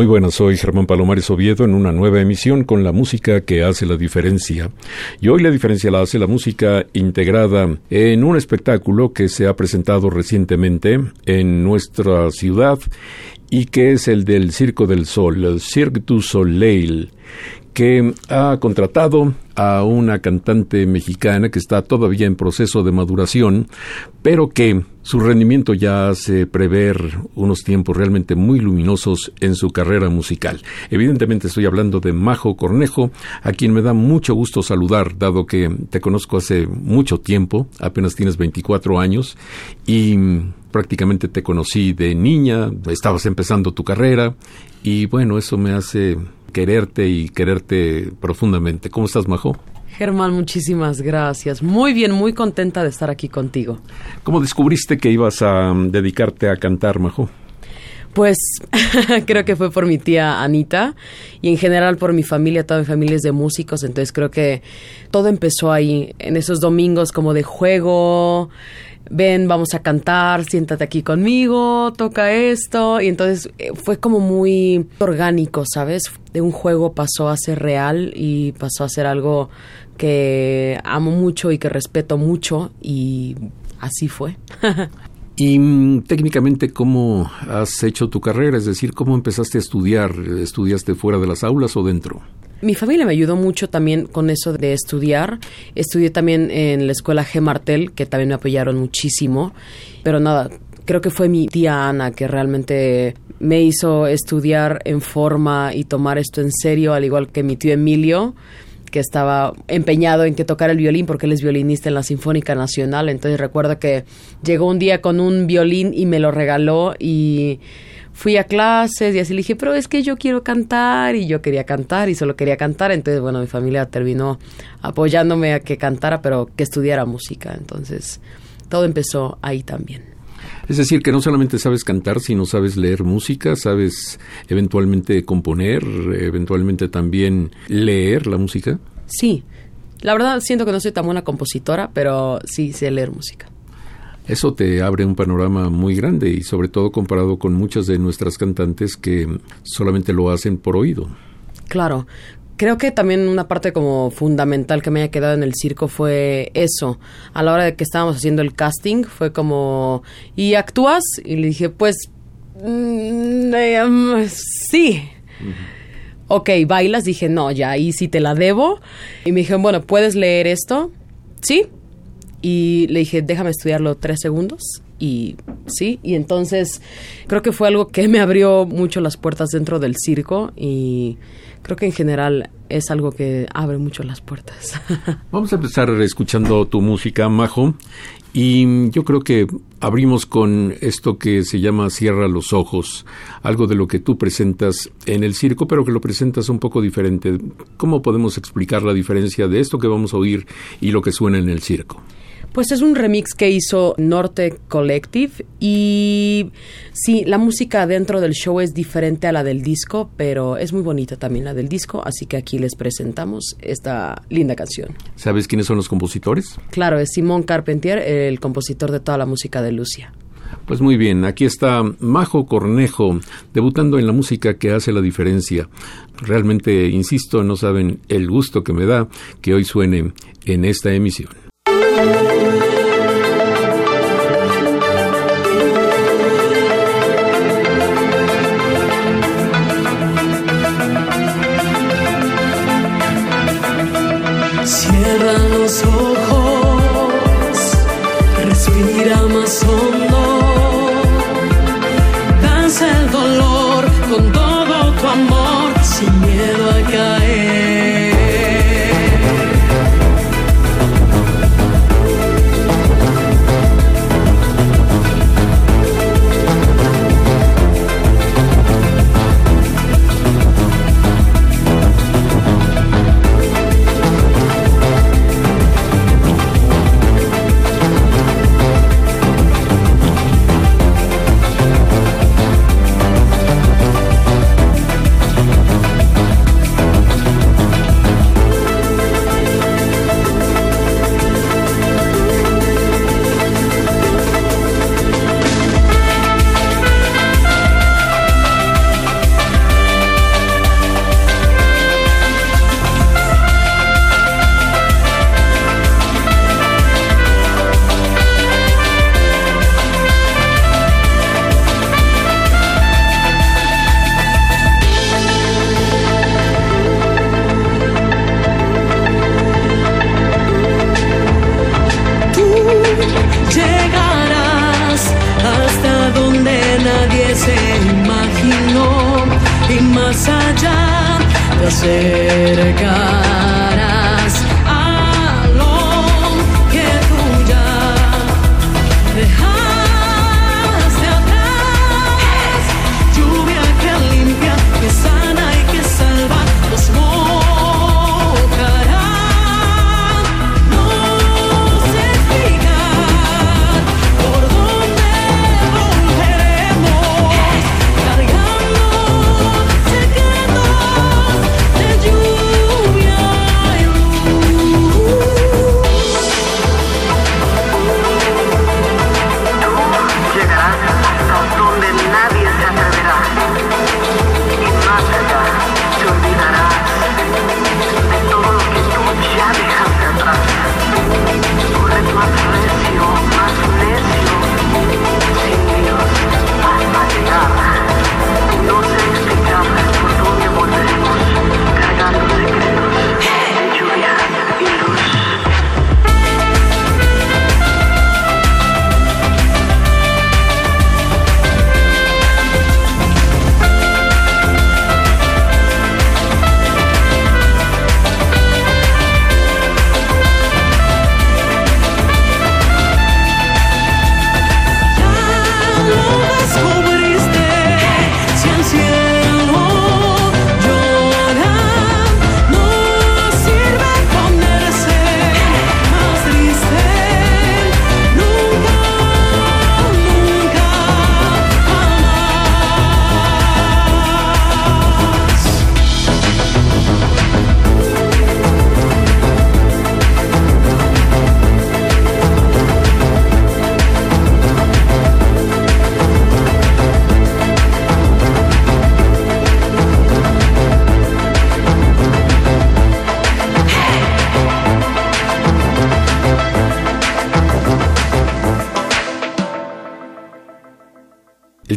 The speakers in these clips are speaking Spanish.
Muy buenas, soy Germán Palomares Oviedo en una nueva emisión con la música que hace la diferencia. Y hoy la diferencia la hace la música integrada en un espectáculo que se ha presentado recientemente en nuestra ciudad y que es el del Circo del Sol, el Cirque du Soleil, que ha contratado a una cantante mexicana que está todavía en proceso de maduración, pero que su rendimiento ya hace prever unos tiempos realmente muy luminosos en su carrera musical. Evidentemente estoy hablando de Majo Cornejo, a quien me da mucho gusto saludar, dado que te conozco hace mucho tiempo, apenas tienes 24 años, y prácticamente te conocí de niña, estabas empezando tu carrera, y bueno, eso me hace quererte y quererte profundamente. ¿Cómo estás, Majo? Germán, muchísimas gracias. Muy bien, muy contenta de estar aquí contigo. ¿Cómo descubriste que ibas a um, dedicarte a cantar, Majo? Pues creo que fue por mi tía Anita y en general por mi familia, toda mi familia es de músicos, entonces creo que todo empezó ahí, en esos domingos como de juego, ven, vamos a cantar, siéntate aquí conmigo, toca esto. Y entonces eh, fue como muy orgánico, ¿sabes? De un juego pasó a ser real y pasó a ser algo que amo mucho y que respeto mucho y así fue. Y mm, técnicamente, ¿cómo has hecho tu carrera? Es decir, ¿cómo empezaste a estudiar? ¿Estudiaste fuera de las aulas o dentro? Mi familia me ayudó mucho también con eso de estudiar. Estudié también en la escuela G. Martel, que también me apoyaron muchísimo. Pero nada, creo que fue mi tía Ana que realmente me hizo estudiar en forma y tomar esto en serio, al igual que mi tío Emilio que estaba empeñado en que tocara el violín porque él es violinista en la Sinfónica Nacional. Entonces recuerdo que llegó un día con un violín y me lo regaló y fui a clases y así le dije, pero es que yo quiero cantar y yo quería cantar y solo quería cantar. Entonces, bueno, mi familia terminó apoyándome a que cantara, pero que estudiara música. Entonces, todo empezó ahí también. Es decir, que no solamente sabes cantar, sino sabes leer música, sabes eventualmente componer, eventualmente también leer la música. Sí, la verdad siento que no soy tan buena compositora, pero sí sé leer música. Eso te abre un panorama muy grande y sobre todo comparado con muchas de nuestras cantantes que solamente lo hacen por oído. Claro, creo que también una parte como fundamental que me haya quedado en el circo fue eso. A la hora de que estábamos haciendo el casting, fue como, ¿y actúas? Y le dije, pues, mm, em, sí. Ok, bailas. Dije, no, ya ahí sí te la debo. Y me dijeron, bueno, ¿puedes leer esto? Sí, y le dije, déjame estudiarlo tres segundos. Y sí, y entonces creo que fue algo que me abrió mucho las puertas dentro del circo y creo que en general es algo que abre mucho las puertas. Vamos a empezar escuchando tu música, Majo. Y yo creo que abrimos con esto que se llama Cierra los ojos, algo de lo que tú presentas en el circo, pero que lo presentas un poco diferente. ¿Cómo podemos explicar la diferencia de esto que vamos a oír y lo que suena en el circo? Pues es un remix que hizo Norte Collective y sí, la música dentro del show es diferente a la del disco, pero es muy bonita también la del disco, así que aquí les presentamos esta linda canción. ¿Sabes quiénes son los compositores? Claro, es Simón Carpentier, el compositor de toda la música de Lucia. Pues muy bien, aquí está Majo Cornejo, debutando en la música que hace la diferencia. Realmente, insisto, no saben el gusto que me da que hoy suene en esta emisión. amor.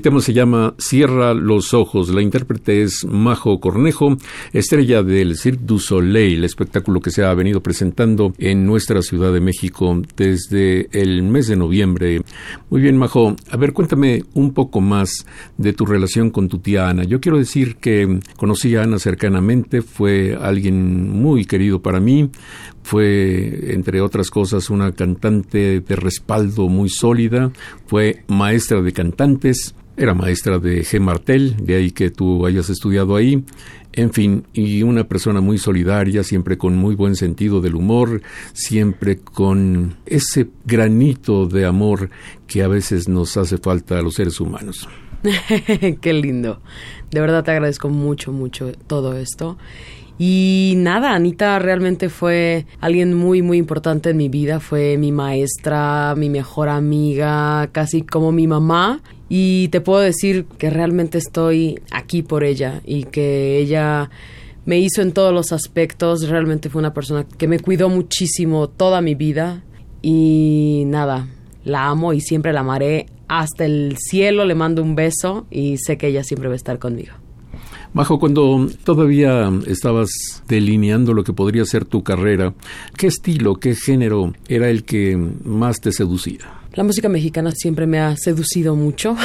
Tema se llama Cierra los ojos. La intérprete es Majo Cornejo, estrella del Cirque du Soleil, el espectáculo que se ha venido presentando en nuestra Ciudad de México desde el mes de noviembre. Muy bien, Majo. A ver, cuéntame un poco más de tu relación con tu tía Ana. Yo quiero decir que conocí a Ana cercanamente, fue alguien muy querido para mí, fue, entre otras cosas, una cantante de respaldo muy sólida, fue maestra de cantantes, era maestra de G. Martel, de ahí que tú hayas estudiado ahí. En fin, y una persona muy solidaria, siempre con muy buen sentido del humor, siempre con ese granito de amor que a veces nos hace falta a los seres humanos. Qué lindo. De verdad te agradezco mucho, mucho todo esto. Y nada, Anita realmente fue alguien muy, muy importante en mi vida. Fue mi maestra, mi mejor amiga, casi como mi mamá. Y te puedo decir que realmente estoy aquí por ella y que ella me hizo en todos los aspectos. Realmente fue una persona que me cuidó muchísimo toda mi vida. Y nada, la amo y siempre la amaré hasta el cielo. Le mando un beso y sé que ella siempre va a estar conmigo. Majo, cuando todavía estabas delineando lo que podría ser tu carrera, ¿qué estilo, qué género era el que más te seducía? La música mexicana siempre me ha seducido mucho.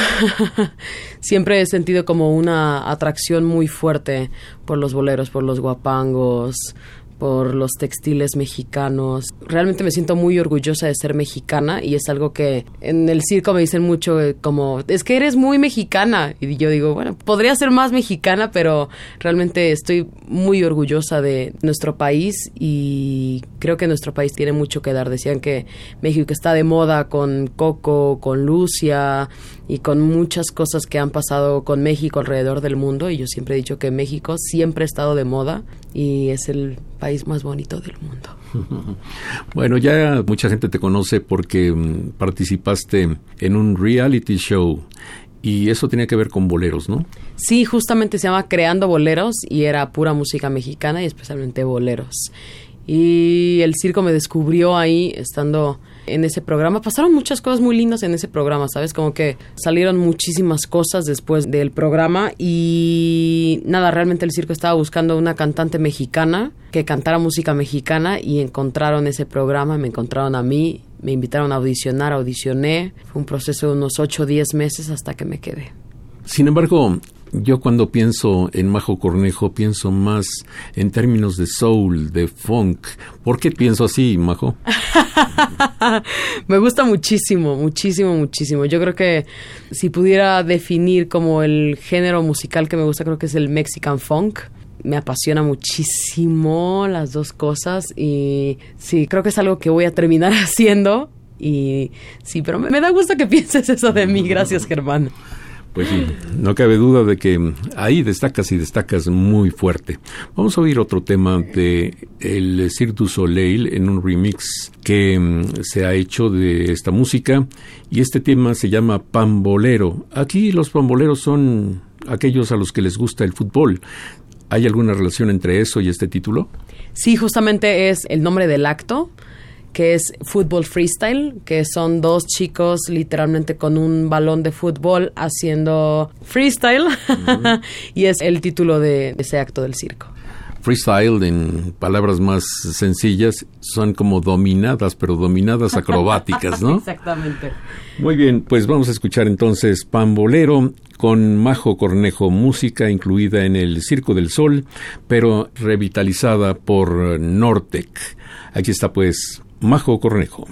siempre he sentido como una atracción muy fuerte por los boleros, por los guapangos, por los textiles mexicanos. Realmente me siento muy orgullosa de ser mexicana y es algo que en el circo me dicen mucho eh, como, es que eres muy mexicana. Y yo digo, bueno, podría ser más mexicana, pero realmente estoy muy orgullosa de nuestro país y creo que nuestro país tiene mucho que dar. Decían que México está de moda con Coco, con Lucia y con muchas cosas que han pasado con México alrededor del mundo y yo siempre he dicho que México siempre ha estado de moda y es el país más bonito del mundo. Bueno, ya mucha gente te conoce porque mm, participaste en un reality show y eso tenía que ver con boleros, ¿no? Sí, justamente se llama Creando Boleros y era pura música mexicana y especialmente boleros. Y el circo me descubrió ahí estando en ese programa. Pasaron muchas cosas muy lindas en ese programa, ¿sabes? Como que salieron muchísimas cosas después del programa y nada, realmente el circo estaba buscando una cantante mexicana que cantara música mexicana y encontraron ese programa, me encontraron a mí, me invitaron a audicionar, audicioné. Fue un proceso de unos 8 o 10 meses hasta que me quedé. Sin embargo, yo cuando pienso en Majo Cornejo pienso más en términos de soul, de funk. ¿Por qué pienso así, Majo? Me gusta muchísimo, muchísimo, muchísimo. Yo creo que si pudiera definir como el género musical que me gusta, creo que es el Mexican funk me apasiona muchísimo las dos cosas y sí, creo que es algo que voy a terminar haciendo y sí, pero me, me da gusto que pienses eso de mí. Gracias, Germán. Pues sí, no cabe duda de que ahí destacas y destacas muy fuerte. Vamos a oír otro tema de el Cirque du Soleil en un remix que mm, se ha hecho de esta música y este tema se llama Pambolero. Aquí los pamboleros son aquellos a los que les gusta el fútbol. ¿Hay alguna relación entre eso y este título? Sí, justamente es el nombre del acto que es fútbol freestyle, que son dos chicos literalmente con un balón de fútbol haciendo freestyle y es el título de ese acto del circo. Freestyle, en palabras más sencillas, son como dominadas, pero dominadas acrobáticas, ¿no? Exactamente. Muy bien, pues vamos a escuchar entonces Pambolero con Majo Cornejo, música incluida en el Circo del Sol, pero revitalizada por Nortec. Aquí está pues Majo Cornejo.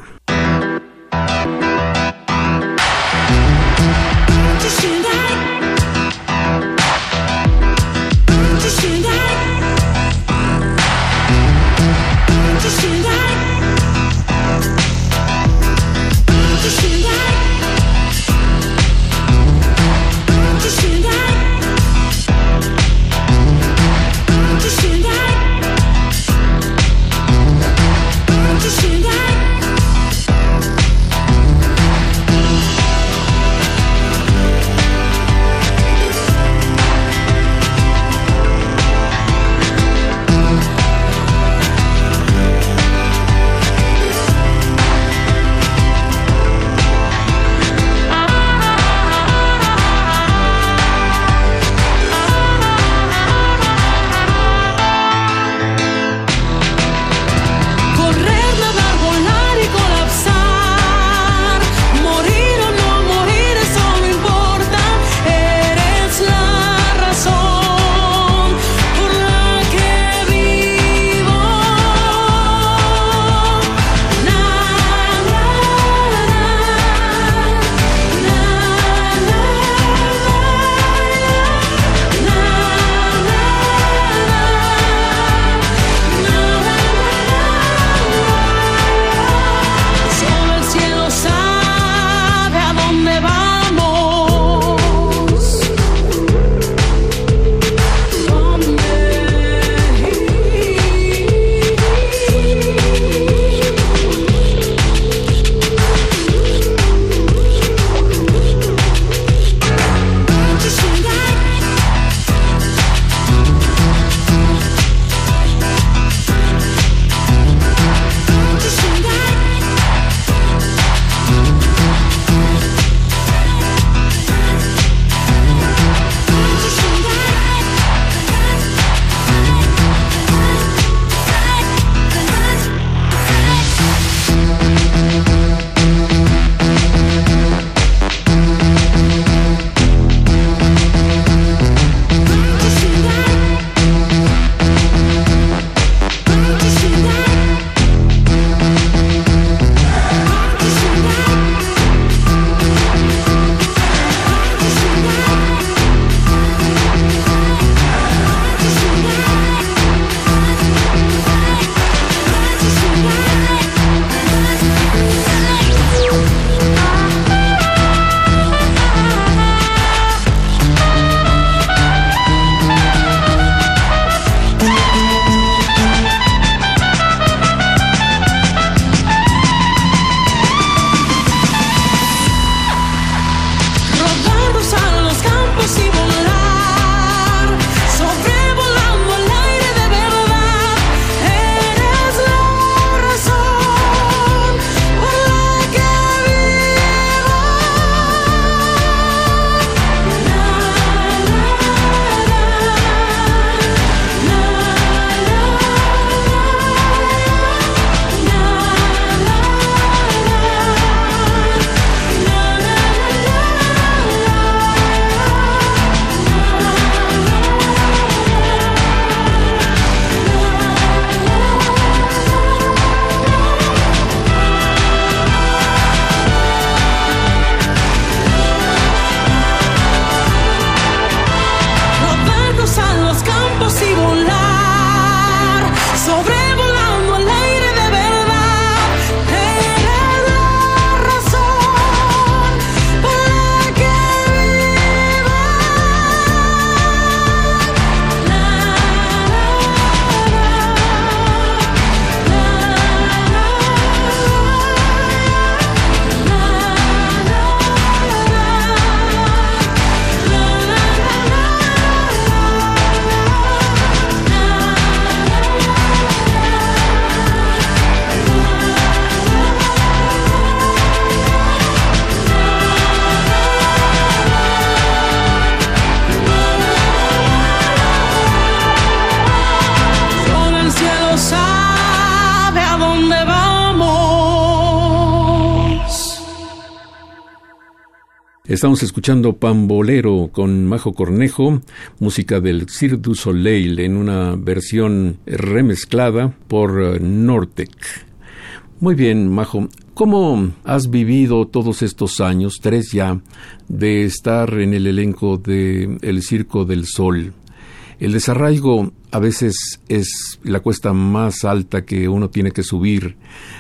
Estamos escuchando Pambolero con Majo Cornejo, música del Cirque du Soleil en una versión remezclada por Nortec. Muy bien, Majo. ¿Cómo has vivido todos estos años, tres ya, de estar en el elenco de El Circo del Sol? El desarraigo a veces es la cuesta más alta que uno tiene que subir.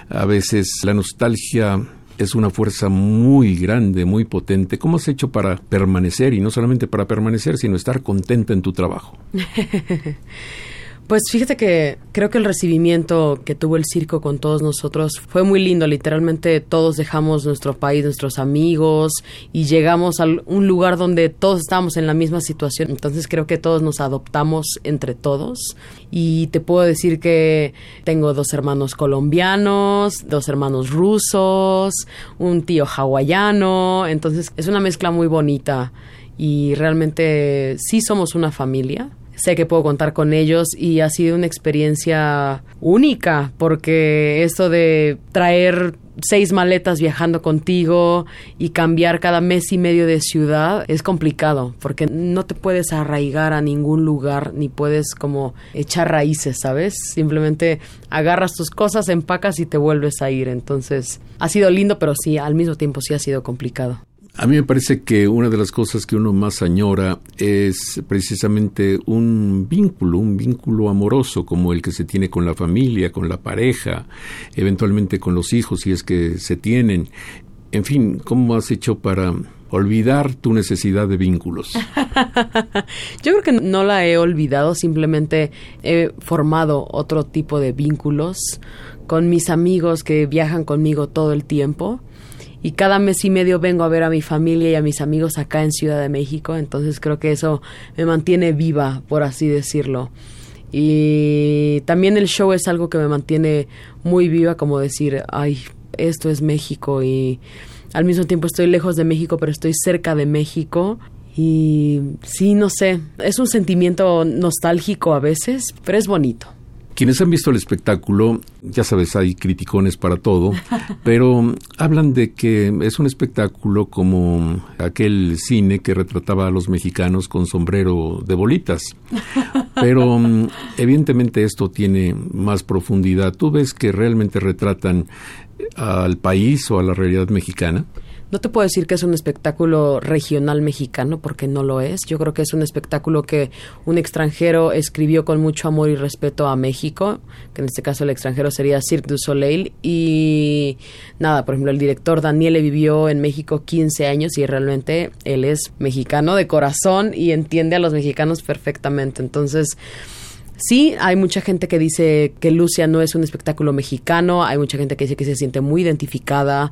A veces la nostalgia es una fuerza muy grande, muy potente. ¿Cómo has hecho para permanecer y no solamente para permanecer, sino estar contenta en tu trabajo? Pues fíjate que creo que el recibimiento que tuvo el circo con todos nosotros fue muy lindo. Literalmente todos dejamos nuestro país, nuestros amigos y llegamos a un lugar donde todos estábamos en la misma situación. Entonces creo que todos nos adoptamos entre todos. Y te puedo decir que tengo dos hermanos colombianos, dos hermanos rusos, un tío hawaiano. Entonces es una mezcla muy bonita y realmente sí somos una familia sé que puedo contar con ellos y ha sido una experiencia única porque esto de traer seis maletas viajando contigo y cambiar cada mes y medio de ciudad es complicado porque no te puedes arraigar a ningún lugar ni puedes como echar raíces, ¿sabes? Simplemente agarras tus cosas, empacas y te vuelves a ir. Entonces ha sido lindo, pero sí, al mismo tiempo sí ha sido complicado. A mí me parece que una de las cosas que uno más añora es precisamente un vínculo, un vínculo amoroso como el que se tiene con la familia, con la pareja, eventualmente con los hijos si es que se tienen. En fin, ¿cómo has hecho para olvidar tu necesidad de vínculos? Yo creo que no la he olvidado, simplemente he formado otro tipo de vínculos con mis amigos que viajan conmigo todo el tiempo y cada mes y medio vengo a ver a mi familia y a mis amigos acá en Ciudad de México, entonces creo que eso me mantiene viva, por así decirlo. Y también el show es algo que me mantiene muy viva, como decir, ay, esto es México y al mismo tiempo estoy lejos de México, pero estoy cerca de México. Y sí, no sé, es un sentimiento nostálgico a veces, pero es bonito. Quienes han visto el espectáculo, ya sabes, hay criticones para todo, pero hablan de que es un espectáculo como aquel cine que retrataba a los mexicanos con sombrero de bolitas. Pero mm, evidentemente esto tiene más profundidad. ¿Tú ves que realmente retratan al país o a la realidad mexicana? No te puedo decir que es un espectáculo regional mexicano porque no lo es. Yo creo que es un espectáculo que un extranjero escribió con mucho amor y respeto a México, que en este caso el extranjero sería Cirque du Soleil. Y nada, por ejemplo, el director Daniele vivió en México 15 años y realmente él es mexicano de corazón y entiende a los mexicanos perfectamente. Entonces, Sí, hay mucha gente que dice que Lucia no es un espectáculo mexicano, hay mucha gente que dice que se siente muy identificada.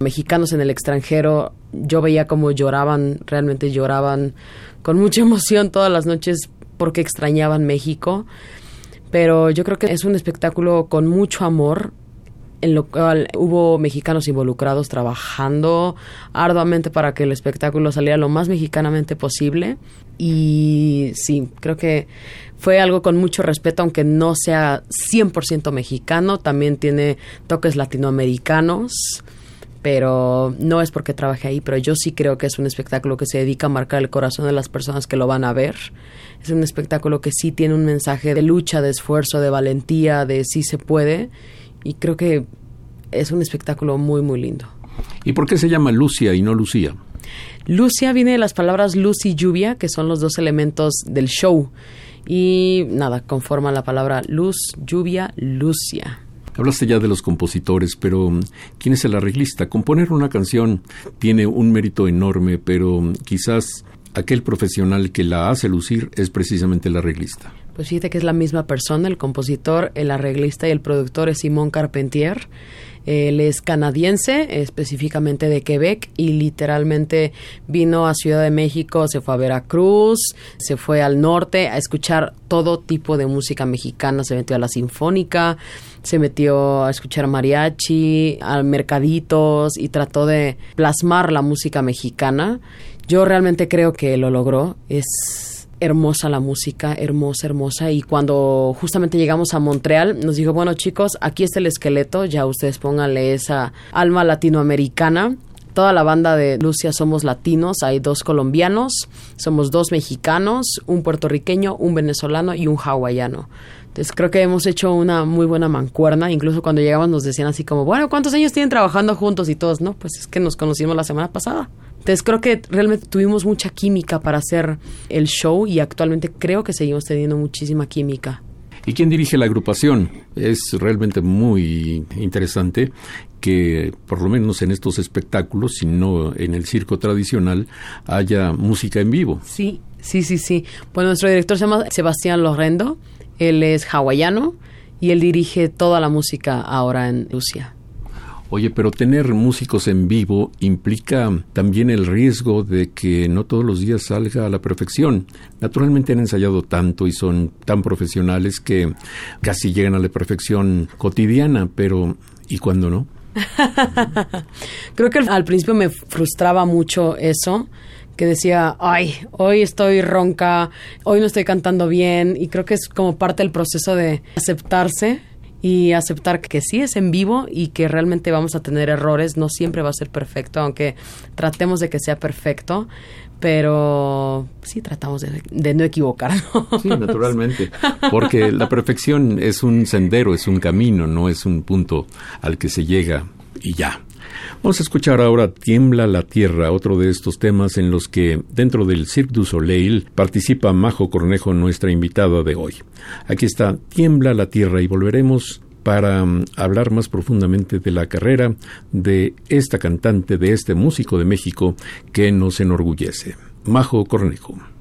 Mexicanos en el extranjero, yo veía como lloraban, realmente lloraban con mucha emoción todas las noches porque extrañaban México. Pero yo creo que es un espectáculo con mucho amor, en lo cual hubo mexicanos involucrados trabajando arduamente para que el espectáculo saliera lo más mexicanamente posible. Y sí, creo que fue algo con mucho respeto, aunque no sea 100% mexicano, también tiene toques latinoamericanos pero no es porque trabaje ahí, pero yo sí creo que es un espectáculo que se dedica a marcar el corazón de las personas que lo van a ver. Es un espectáculo que sí tiene un mensaje de lucha, de esfuerzo, de valentía, de sí se puede y creo que es un espectáculo muy, muy lindo. ¿Y por qué se llama Lucia y no Lucía? Lucia viene de las palabras luz y lluvia, que son los dos elementos del show. Y nada, conforma la palabra luz, lluvia, Lucia. Hablaste ya de los compositores, pero ¿quién es el arreglista? Componer una canción tiene un mérito enorme, pero quizás aquel profesional que la hace lucir es precisamente el arreglista. Pues fíjate que es la misma persona, el compositor, el arreglista y el productor es Simón Carpentier. Él es canadiense, específicamente de Quebec, y literalmente vino a Ciudad de México, se fue a Veracruz, se fue al norte a escuchar todo tipo de música mexicana, se metió a la sinfónica, se metió a escuchar mariachi, a mercaditos y trató de plasmar la música mexicana. Yo realmente creo que lo logró. Es hermosa la música, hermosa, hermosa. Y cuando justamente llegamos a Montreal, nos dijo, bueno chicos, aquí está el esqueleto, ya ustedes pónganle esa alma latinoamericana toda la banda de Lucia somos latinos, hay dos colombianos, somos dos mexicanos, un puertorriqueño, un venezolano y un hawaiano. Entonces creo que hemos hecho una muy buena mancuerna. Incluso cuando llegamos nos decían así como, bueno, ¿cuántos años tienen trabajando juntos? Y todos, no, pues es que nos conocimos la semana pasada. Entonces creo que realmente tuvimos mucha química para hacer el show y actualmente creo que seguimos teniendo muchísima química. ¿Y quién dirige la agrupación? Es realmente muy interesante que por lo menos en estos espectáculos, si no en el circo tradicional, haya música en vivo. Sí, sí, sí, sí. Bueno, nuestro director se llama Sebastián Lorrendo él es hawaiano y él dirige toda la música ahora en Rusia. Oye, pero tener músicos en vivo implica también el riesgo de que no todos los días salga a la perfección. Naturalmente han ensayado tanto y son tan profesionales que casi llegan a la perfección cotidiana, pero ¿y cuándo no? Creo que al principio me frustraba mucho eso, que decía, ay, hoy estoy ronca, hoy no estoy cantando bien, y creo que es como parte del proceso de aceptarse y aceptar que sí es en vivo y que realmente vamos a tener errores, no siempre va a ser perfecto, aunque tratemos de que sea perfecto, pero sí tratamos de, de no equivocarnos. Sí, naturalmente, porque la perfección es un sendero, es un camino, no es un punto al que se llega y ya. Vamos a escuchar ahora Tiembla la Tierra, otro de estos temas en los que dentro del Cirque du Soleil participa Majo Cornejo, nuestra invitada de hoy. Aquí está Tiembla la Tierra y volveremos para mm, hablar más profundamente de la carrera de esta cantante, de este músico de México que nos enorgullece. Majo Cornejo.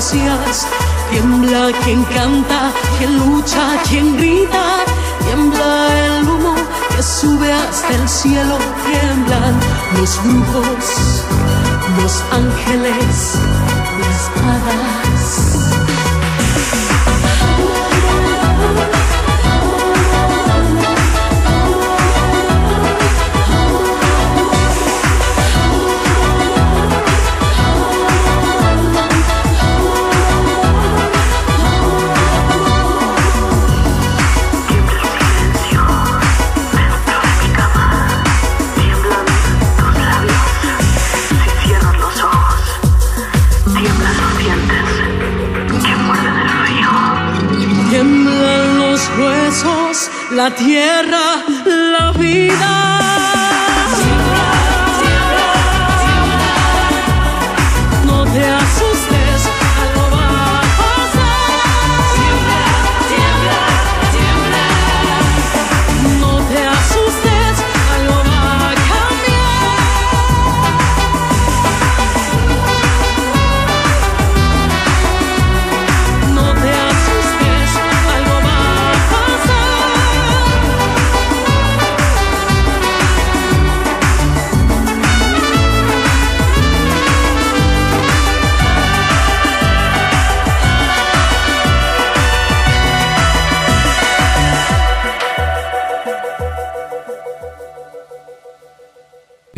Poesías. Tiembla quien canta, quien lucha, quien grita. Tiembla el humo que sube hasta el cielo. Tiemblan los brujos, los ángeles, la tierra, la vida.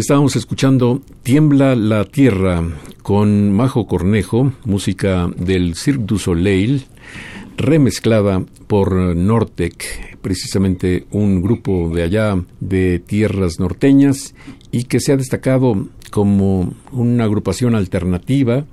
Estábamos escuchando Tiembla la Tierra con Majo Cornejo, música del Cirque du Soleil, remezclada por Nortec, precisamente un grupo de allá de tierras norteñas y que se ha destacado como una agrupación alternativa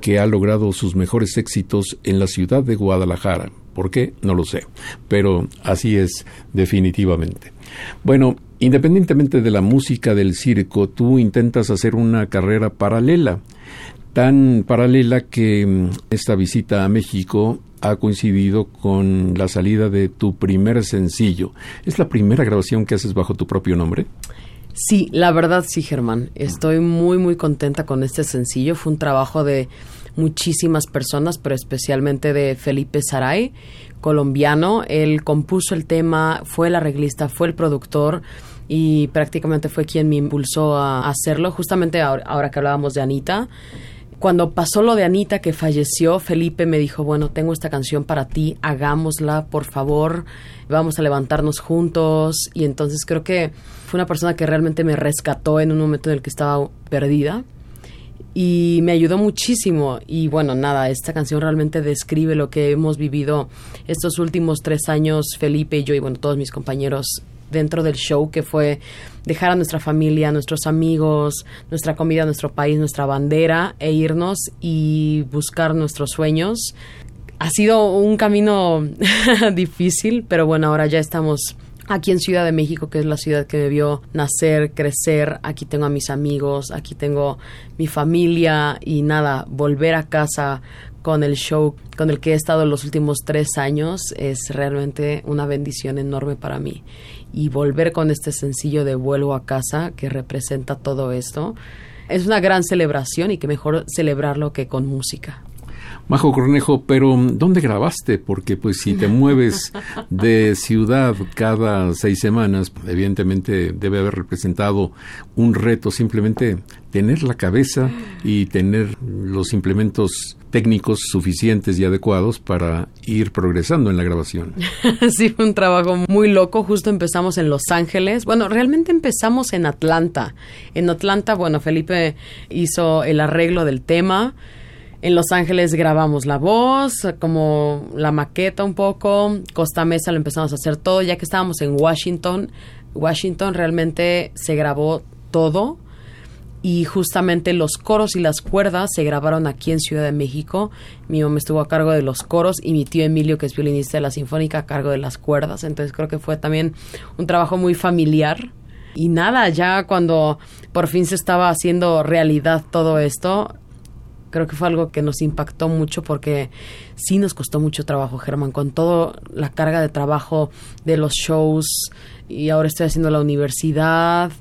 que ha logrado sus mejores éxitos en la ciudad de Guadalajara. ¿Por qué? No lo sé, pero así es definitivamente. Bueno, Independientemente de la música del circo, tú intentas hacer una carrera paralela, tan paralela que mm, esta visita a México ha coincidido con la salida de tu primer sencillo. ¿Es la primera grabación que haces bajo tu propio nombre? Sí, la verdad sí, Germán. Estoy muy, muy contenta con este sencillo. Fue un trabajo de muchísimas personas, pero especialmente de Felipe Saray, colombiano. Él compuso el tema, fue el arreglista, fue el productor y prácticamente fue quien me impulsó a hacerlo. Justamente ahora, que hablábamos de Anita, cuando pasó lo de Anita que falleció, Felipe me dijo, bueno, tengo esta canción para ti, hagámosla, por favor, vamos a levantarnos juntos. Y entonces creo que fue una persona que realmente me rescató en un momento en el que estaba perdida y me ayudó muchísimo. Y bueno, nada, esta canción realmente describe lo que hemos vivido estos últimos tres años, Felipe y yo y bueno, todos mis compañeros dentro del show, que fue dejar a nuestra familia, nuestros amigos, nuestra comida, nuestro país, nuestra bandera e irnos y buscar nuestros sueños. Ha sido un camino difícil, pero bueno, ahora ya estamos aquí en Ciudad de México, que es la ciudad que me vio nacer, crecer. Aquí tengo a mis amigos, aquí tengo mi familia y nada, volver a casa con el show con el que he estado los últimos tres años es realmente una bendición enorme para mí y volver con este sencillo de vuelvo a casa que representa todo esto es una gran celebración y que mejor celebrarlo que con música. Majo Cornejo, pero ¿dónde grabaste? Porque pues si te mueves de ciudad cada seis semanas, evidentemente debe haber representado un reto simplemente tener la cabeza y tener los implementos técnicos suficientes y adecuados para ir progresando en la grabación. sí, fue un trabajo muy loco. Justo empezamos en Los Ángeles. Bueno, realmente empezamos en Atlanta. En Atlanta, bueno, Felipe hizo el arreglo del tema en Los Ángeles grabamos la voz, como la maqueta un poco. Costa Mesa lo empezamos a hacer todo. Ya que estábamos en Washington, Washington realmente se grabó todo. Y justamente los coros y las cuerdas se grabaron aquí en Ciudad de México. Mi mamá estuvo a cargo de los coros y mi tío Emilio, que es violinista de la Sinfónica, a cargo de las cuerdas. Entonces creo que fue también un trabajo muy familiar. Y nada, ya cuando por fin se estaba haciendo realidad todo esto, creo que fue algo que nos impactó mucho porque sí nos costó mucho trabajo, Germán, con toda la carga de trabajo de los shows y ahora estoy haciendo la universidad.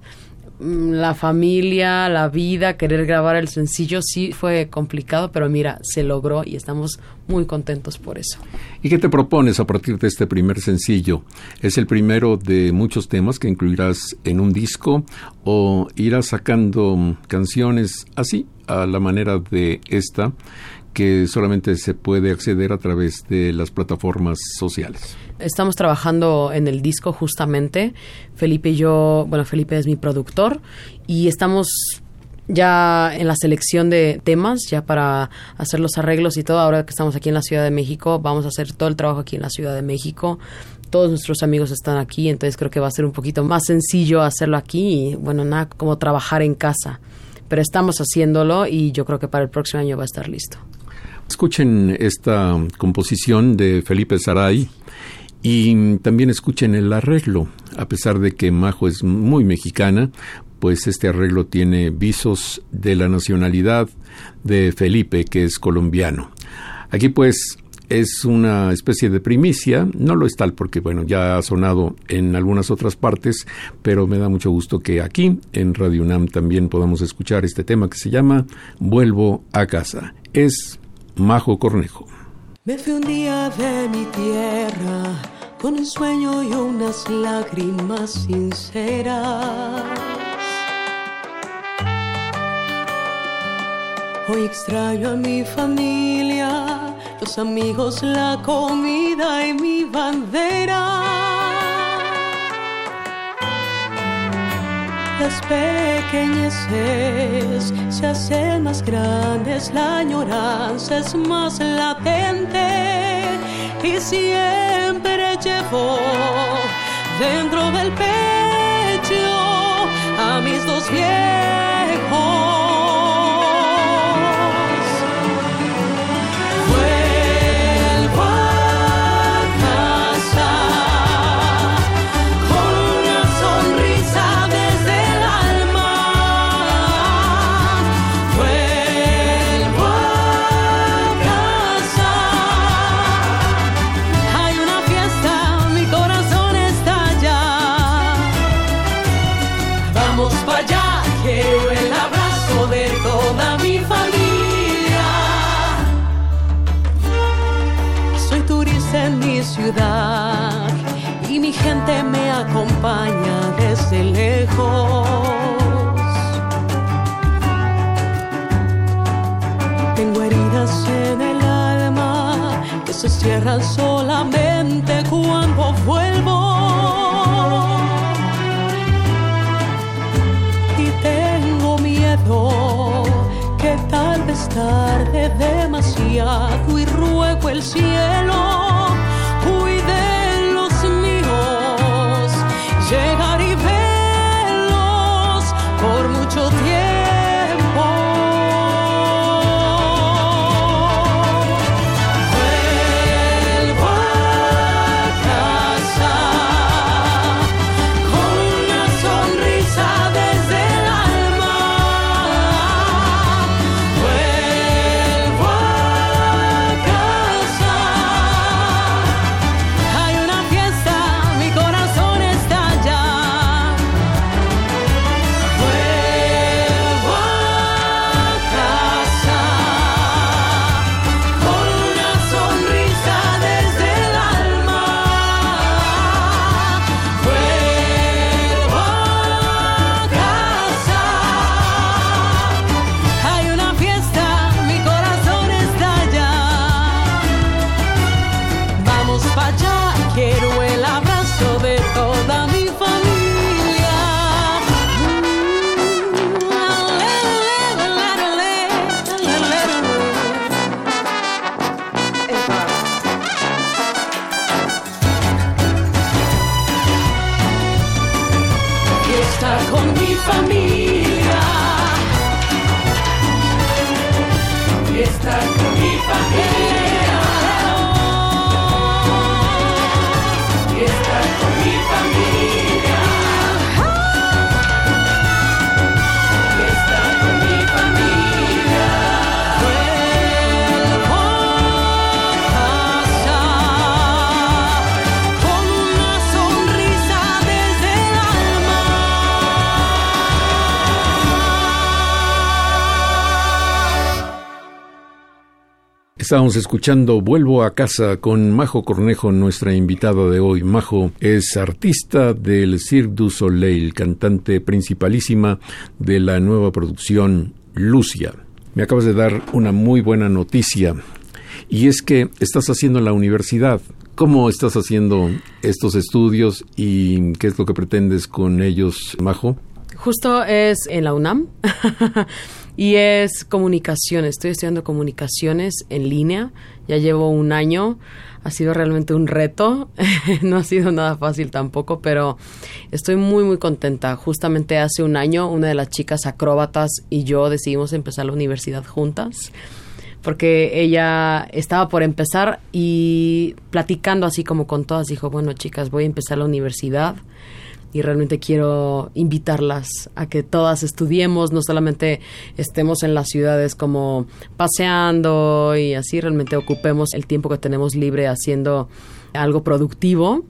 Mm, la familia, la vida, querer grabar el sencillo sí fue complicado, pero mira, se logró y estamos muy contentos por eso. ¿Y qué te propones a partir de este primer sencillo? ¿Es el primero de muchos temas que incluirás en un disco o irás sacando canciones así, a la manera de esta, que solamente se puede acceder a través de las plataformas sociales? Estamos trabajando en el disco justamente. Felipe y yo, bueno, Felipe es mi productor y estamos ya en la selección de temas, ya para hacer los arreglos y todo. Ahora que estamos aquí en la Ciudad de México, vamos a hacer todo el trabajo aquí en la Ciudad de México. Todos nuestros amigos están aquí, entonces creo que va a ser un poquito más sencillo hacerlo aquí y, bueno, nada como trabajar en casa. Pero estamos haciéndolo y yo creo que para el próximo año va a estar listo. Escuchen esta composición de Felipe Saray y también escuchen el arreglo. A pesar de que Majo es muy mexicana, pues este arreglo tiene visos de la nacionalidad de Felipe, que es colombiano. Aquí pues es una especie de primicia, no lo es tal porque bueno, ya ha sonado en algunas otras partes, pero me da mucho gusto que aquí en Radio UNAM también podamos escuchar este tema que se llama Vuelvo a casa. Es Majo Cornejo. Me fui un día de mi tierra con un sueño y unas lágrimas sinceras. Hoy extraño a mi familia, los amigos, la comida y mi bandera. Las pequeñeces se hacen más grandes, la añoranza es más latente y siempre llevo dentro del pecho a mis dos viejos. se cierran solamente cuando vuelvo. Y tengo miedo que tal vez tarde demasiado y ruego el cielo cuide los míos. Llegar y verlos por mucho tiempo. Estábamos escuchando Vuelvo a casa con Majo Cornejo, nuestra invitada de hoy. Majo es artista del Cirque du Soleil, cantante principalísima de la nueva producción Lucia. Me acabas de dar una muy buena noticia y es que estás haciendo en la universidad. ¿Cómo estás haciendo estos estudios y qué es lo que pretendes con ellos, Majo? Justo es en la UNAM. Y es comunicaciones. Estoy estudiando comunicaciones en línea. Ya llevo un año. Ha sido realmente un reto. no ha sido nada fácil tampoco, pero estoy muy, muy contenta. Justamente hace un año, una de las chicas acróbatas y yo decidimos empezar la universidad juntas. Porque ella estaba por empezar y platicando así como con todas, dijo, bueno chicas, voy a empezar la universidad y realmente quiero invitarlas a que todas estudiemos, no solamente estemos en las ciudades como paseando y así realmente ocupemos el tiempo que tenemos libre haciendo algo productivo.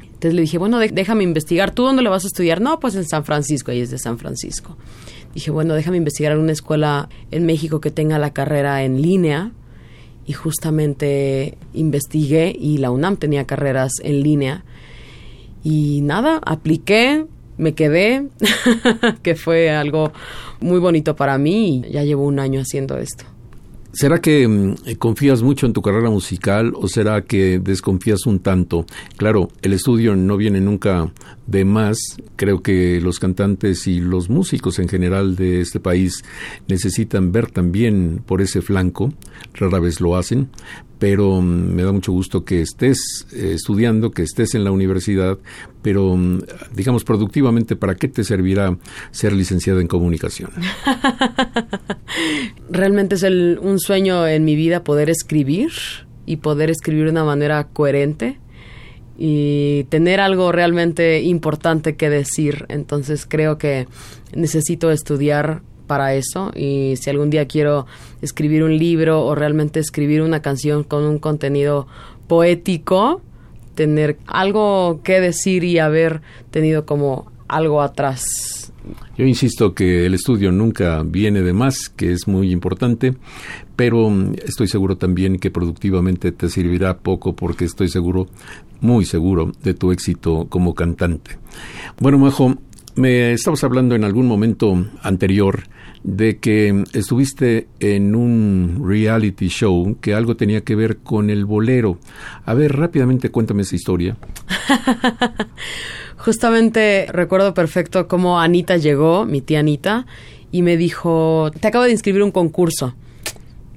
Entonces le dije, bueno, déjame investigar. ¿Tú dónde lo vas a estudiar? No, pues en San Francisco, ella es de San Francisco. Dije, bueno, déjame investigar una escuela en México que tenga la carrera en línea. Y justamente investigué y la UNAM tenía carreras en línea y nada, apliqué, me quedé, que fue algo muy bonito para mí y ya llevo un año haciendo esto. ¿Será que mm, confías mucho en tu carrera musical o será que desconfías un tanto? Claro, el estudio no viene nunca de más. Creo que los cantantes y los músicos en general de este país necesitan ver también por ese flanco. Rara vez lo hacen, pero mm, me da mucho gusto que estés eh, estudiando, que estés en la universidad, pero mm, digamos productivamente, ¿para qué te servirá ser licenciada en comunicación? Realmente es un sueño en mi vida poder escribir y poder escribir de una manera coherente y tener algo realmente importante que decir. Entonces creo que necesito estudiar para eso y si algún día quiero escribir un libro o realmente escribir una canción con un contenido poético, tener algo que decir y haber tenido como algo atrás. Yo insisto que el estudio nunca viene de más, que es muy importante, pero estoy seguro también que productivamente te servirá poco porque estoy seguro, muy seguro, de tu éxito como cantante. Bueno, Majo, me estabas hablando en algún momento anterior de que estuviste en un reality show que algo tenía que ver con el bolero. A ver, rápidamente cuéntame esa historia. Justamente recuerdo perfecto cómo Anita llegó, mi tía Anita, y me dijo, te acabo de inscribir un concurso.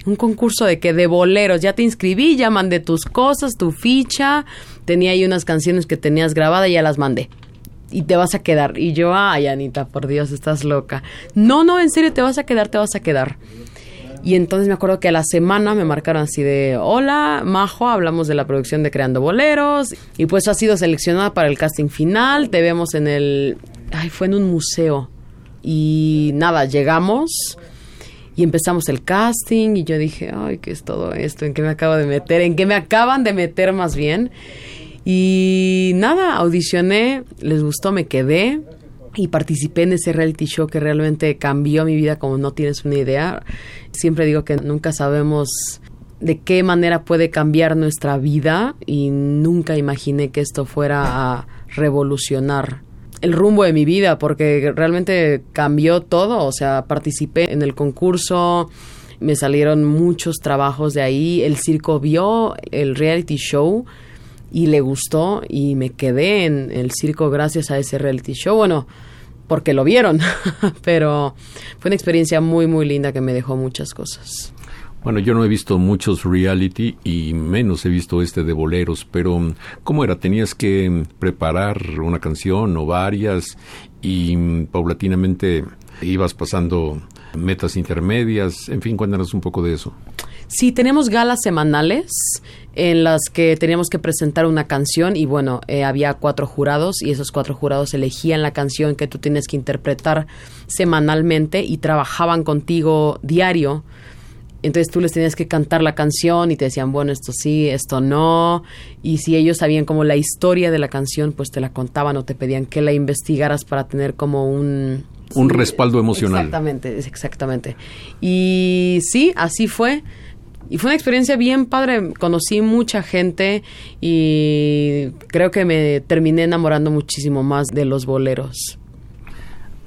Un concurso de que de boleros, ya te inscribí, ya mandé tus cosas, tu ficha, tenía ahí unas canciones que tenías grabadas y ya las mandé y te vas a quedar. Y yo, ay, Anita, por Dios, estás loca. No, no, en serio, te vas a quedar, te vas a quedar. Y entonces me acuerdo que a la semana me marcaron así de, hola, Majo, hablamos de la producción de Creando Boleros. Y pues has sido seleccionada para el casting final. Te vemos en el... Ay, fue en un museo. Y nada, llegamos y empezamos el casting y yo dije, ay, ¿qué es todo esto? ¿En qué me acabo de meter? ¿En qué me acaban de meter más bien? Y nada, audicioné, les gustó, me quedé y participé en ese reality show que realmente cambió mi vida como no tienes una idea. Siempre digo que nunca sabemos de qué manera puede cambiar nuestra vida y nunca imaginé que esto fuera a revolucionar el rumbo de mi vida porque realmente cambió todo, o sea, participé en el concurso, me salieron muchos trabajos de ahí, el circo vio el reality show y le gustó y me quedé en el circo gracias a ese reality show. Bueno, porque lo vieron, pero fue una experiencia muy, muy linda que me dejó muchas cosas. Bueno, yo no he visto muchos reality y menos he visto este de boleros, pero ¿cómo era? ¿Tenías que preparar una canción o varias y paulatinamente ibas pasando metas intermedias? En fin, cuéntanos un poco de eso. Sí, tenemos galas semanales en las que teníamos que presentar una canción y bueno, eh, había cuatro jurados y esos cuatro jurados elegían la canción que tú tienes que interpretar semanalmente y trabajaban contigo diario. Entonces tú les tenías que cantar la canción y te decían, bueno, esto sí, esto no. Y si ellos sabían como la historia de la canción, pues te la contaban o te pedían que la investigaras para tener como un... Un respaldo emocional. Exactamente, exactamente. Y sí, así fue y fue una experiencia bien padre. Conocí mucha gente y creo que me terminé enamorando muchísimo más de los boleros.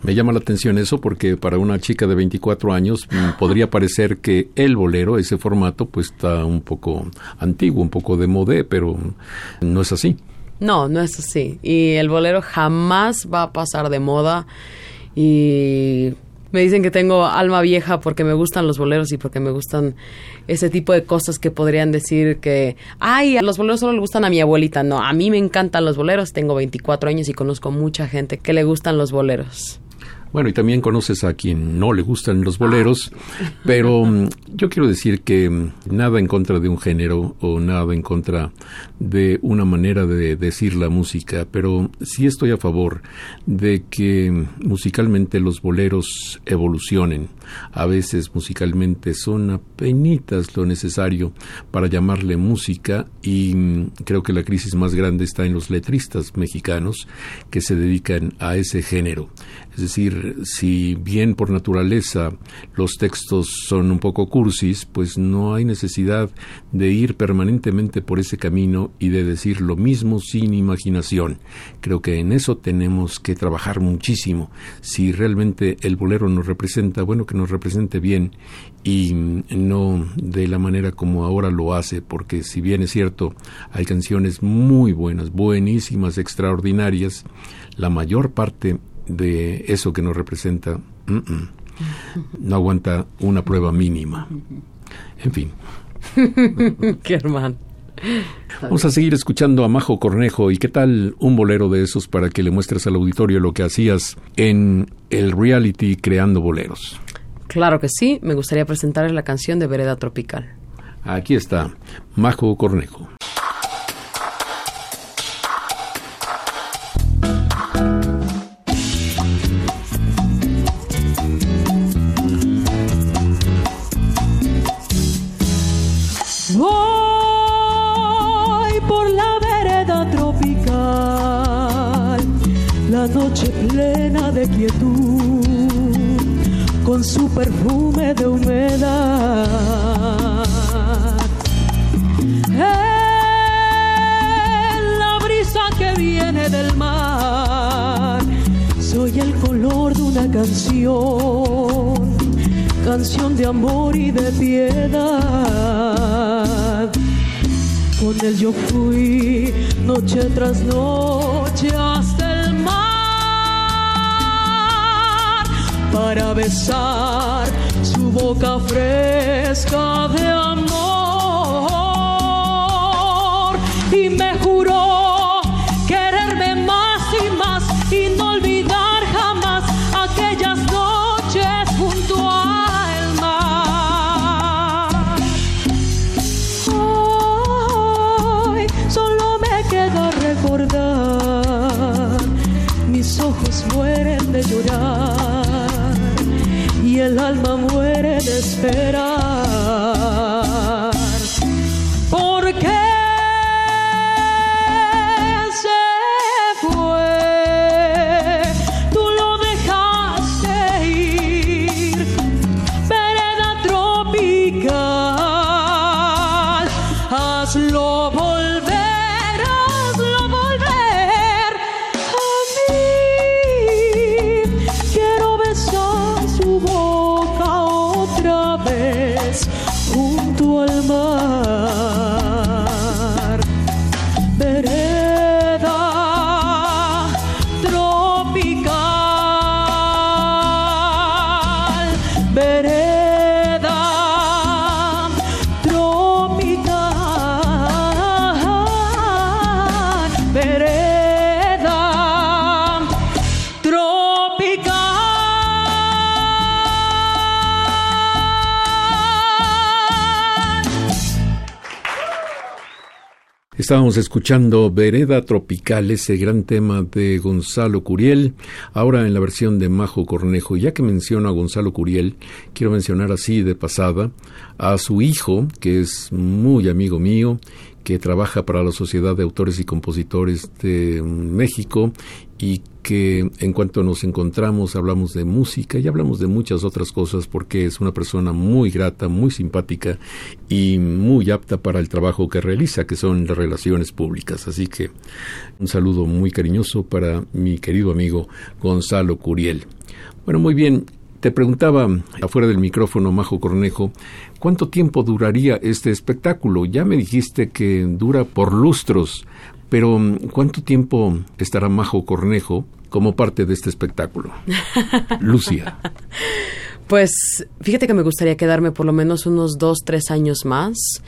Me llama la atención eso porque para una chica de 24 años mm, podría parecer que el bolero, ese formato, pues está un poco antiguo, un poco de modé, pero no es así. No, no es así. Y el bolero jamás va a pasar de moda. Y me dicen que tengo alma vieja porque me gustan los boleros y porque me gustan ese tipo de cosas que podrían decir que, ay, los boleros solo le gustan a mi abuelita. No, a mí me encantan los boleros. Tengo 24 años y conozco mucha gente que le gustan los boleros. Bueno, y también conoces a quien no le gustan los boleros, pero mm, yo quiero decir que mm, nada en contra de un género o nada en contra de una manera de decir la música, pero sí estoy a favor de que mm, musicalmente los boleros evolucionen. A veces musicalmente son apenitas lo necesario para llamarle música y creo que la crisis más grande está en los letristas mexicanos que se dedican a ese género. Es decir, si bien por naturaleza los textos son un poco cursis, pues no hay necesidad de ir permanentemente por ese camino y de decir lo mismo sin imaginación. Creo que en eso tenemos que trabajar muchísimo. Si realmente el bolero nos representa, bueno, que nos represente bien y no de la manera como ahora lo hace, porque si bien es cierto, hay canciones muy buenas, buenísimas, extraordinarias, la mayor parte de eso que nos representa no aguanta una prueba mínima. En fin. Qué hermano. Vamos a seguir escuchando a Majo Cornejo. ¿Y qué tal un bolero de esos para que le muestres al auditorio lo que hacías en el reality Creando Boleros? Claro que sí. Me gustaría presentarles la canción de Vereda Tropical. Aquí está, Majo Cornejo. Canción, canción de amor y de piedad. Con él yo fui noche tras noche hasta para besar su boca fresca de amor y me el alma muere de esperar. Estábamos escuchando Vereda Tropical, ese gran tema de Gonzalo Curiel, ahora en la versión de Majo Cornejo. ya que menciono a Gonzalo Curiel, quiero mencionar así de pasada a su hijo, que es muy amigo mío, que trabaja para la Sociedad de Autores y Compositores de México y que en cuanto nos encontramos hablamos de música y hablamos de muchas otras cosas porque es una persona muy grata, muy simpática y muy apta para el trabajo que realiza, que son las relaciones públicas. Así que un saludo muy cariñoso para mi querido amigo Gonzalo Curiel. Bueno, muy bien, te preguntaba afuera del micrófono, Majo Cornejo, ¿cuánto tiempo duraría este espectáculo? Ya me dijiste que dura por lustros, pero ¿cuánto tiempo estará Majo Cornejo como parte de este espectáculo? Lucia. Pues fíjate que me gustaría quedarme por lo menos unos dos, tres años más.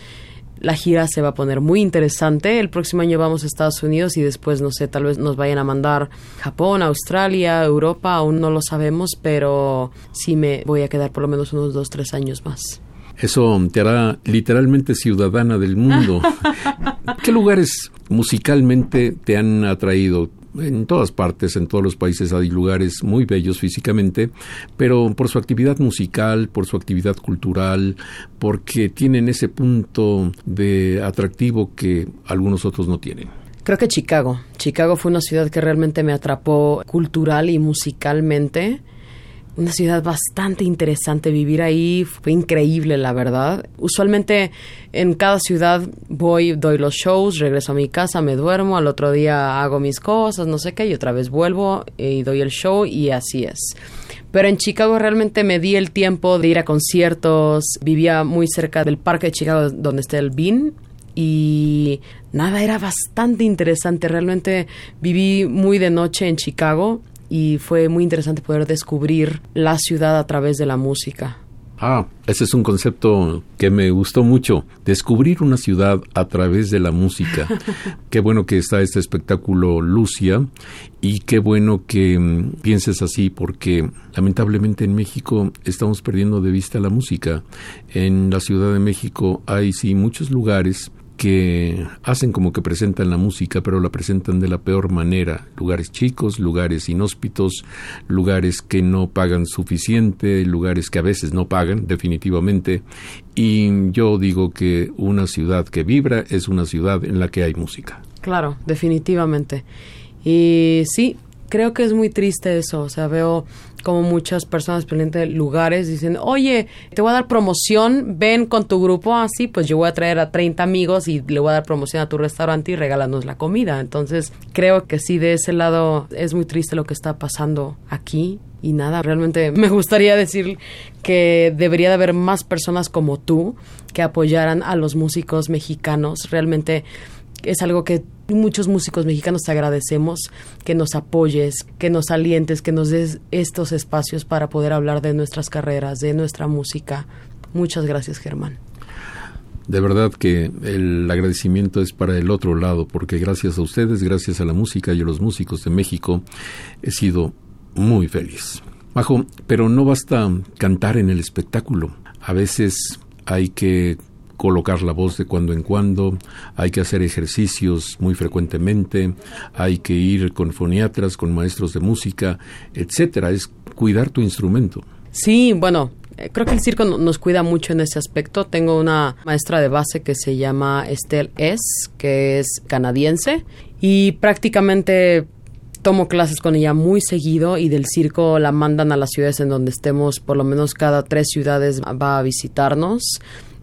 La gira se va a poner muy interesante. El próximo año vamos a Estados Unidos y después, no sé, tal vez nos vayan a mandar Japón, Australia, Europa, aún no lo sabemos, pero sí me voy a quedar por lo menos unos dos, tres años más. Eso te hará literalmente ciudadana del mundo. ¿Qué lugares musicalmente te han atraído? en todas partes, en todos los países hay lugares muy bellos físicamente, pero por su actividad musical, por su actividad cultural, porque tienen ese punto de atractivo que algunos otros no tienen. Creo que Chicago. Chicago fue una ciudad que realmente me atrapó cultural y musicalmente una ciudad bastante interesante vivir ahí, fue increíble la verdad. Usualmente en cada ciudad voy, doy los shows, regreso a mi casa, me duermo, al otro día hago mis cosas, no sé qué, y otra vez vuelvo y doy el show y así es. Pero en Chicago realmente me di el tiempo de ir a conciertos, vivía muy cerca del parque de Chicago donde está el Bean y nada, era bastante interesante. Realmente viví muy de noche en Chicago y fue muy interesante poder descubrir la ciudad a través de la música. Ah, ese es un concepto que me gustó mucho, descubrir una ciudad a través de la música. qué bueno que está este espectáculo Lucia y qué bueno que mm, pienses así porque lamentablemente en México estamos perdiendo de vista la música. En la Ciudad de México hay sí muchos lugares que hacen como que presentan la música, pero la presentan de la peor manera. Lugares chicos, lugares inhóspitos, lugares que no pagan suficiente, lugares que a veces no pagan, definitivamente. Y yo digo que una ciudad que vibra es una ciudad en la que hay música. Claro, definitivamente. Y sí, creo que es muy triste eso. O sea, veo como muchas personas de lugares dicen, oye, te voy a dar promoción, ven con tu grupo así, pues yo voy a traer a 30 amigos y le voy a dar promoción a tu restaurante y regálanos la comida. Entonces, creo que sí, de ese lado es muy triste lo que está pasando aquí. Y nada, realmente me gustaría decir que debería de haber más personas como tú que apoyaran a los músicos mexicanos. Realmente es algo que muchos músicos mexicanos te agradecemos, que nos apoyes, que nos alientes, que nos des estos espacios para poder hablar de nuestras carreras, de nuestra música. Muchas gracias, Germán. De verdad que el agradecimiento es para el otro lado, porque gracias a ustedes, gracias a la música y a los músicos de México, he sido muy feliz. Majo, pero no basta cantar en el espectáculo. A veces hay que colocar la voz de cuando en cuando, hay que hacer ejercicios muy frecuentemente, hay que ir con foniatras, con maestros de música, etcétera, es cuidar tu instrumento. Sí, bueno, eh, creo que el circo nos cuida mucho en ese aspecto. Tengo una maestra de base que se llama Estelle S, que es canadiense, y prácticamente tomo clases con ella muy seguido y del circo la mandan a las ciudades en donde estemos, por lo menos cada tres ciudades va a visitarnos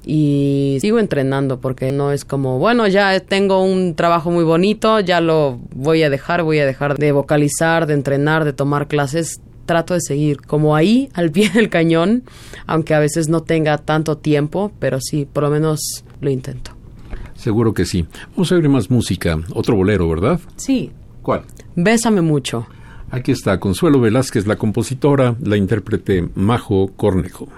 y sigo entrenando porque no es como, bueno, ya tengo un trabajo muy bonito, ya lo voy a dejar, voy a dejar de vocalizar, de entrenar, de tomar clases. Trato de seguir como ahí, al pie del cañón, aunque a veces no tenga tanto tiempo, pero sí, por lo menos lo intento. Seguro que sí. Vamos a oír más música. Otro bolero, ¿verdad? Sí. ¿Cuál? Bésame mucho. Aquí está Consuelo Velázquez, la compositora, la intérprete Majo Cornejo.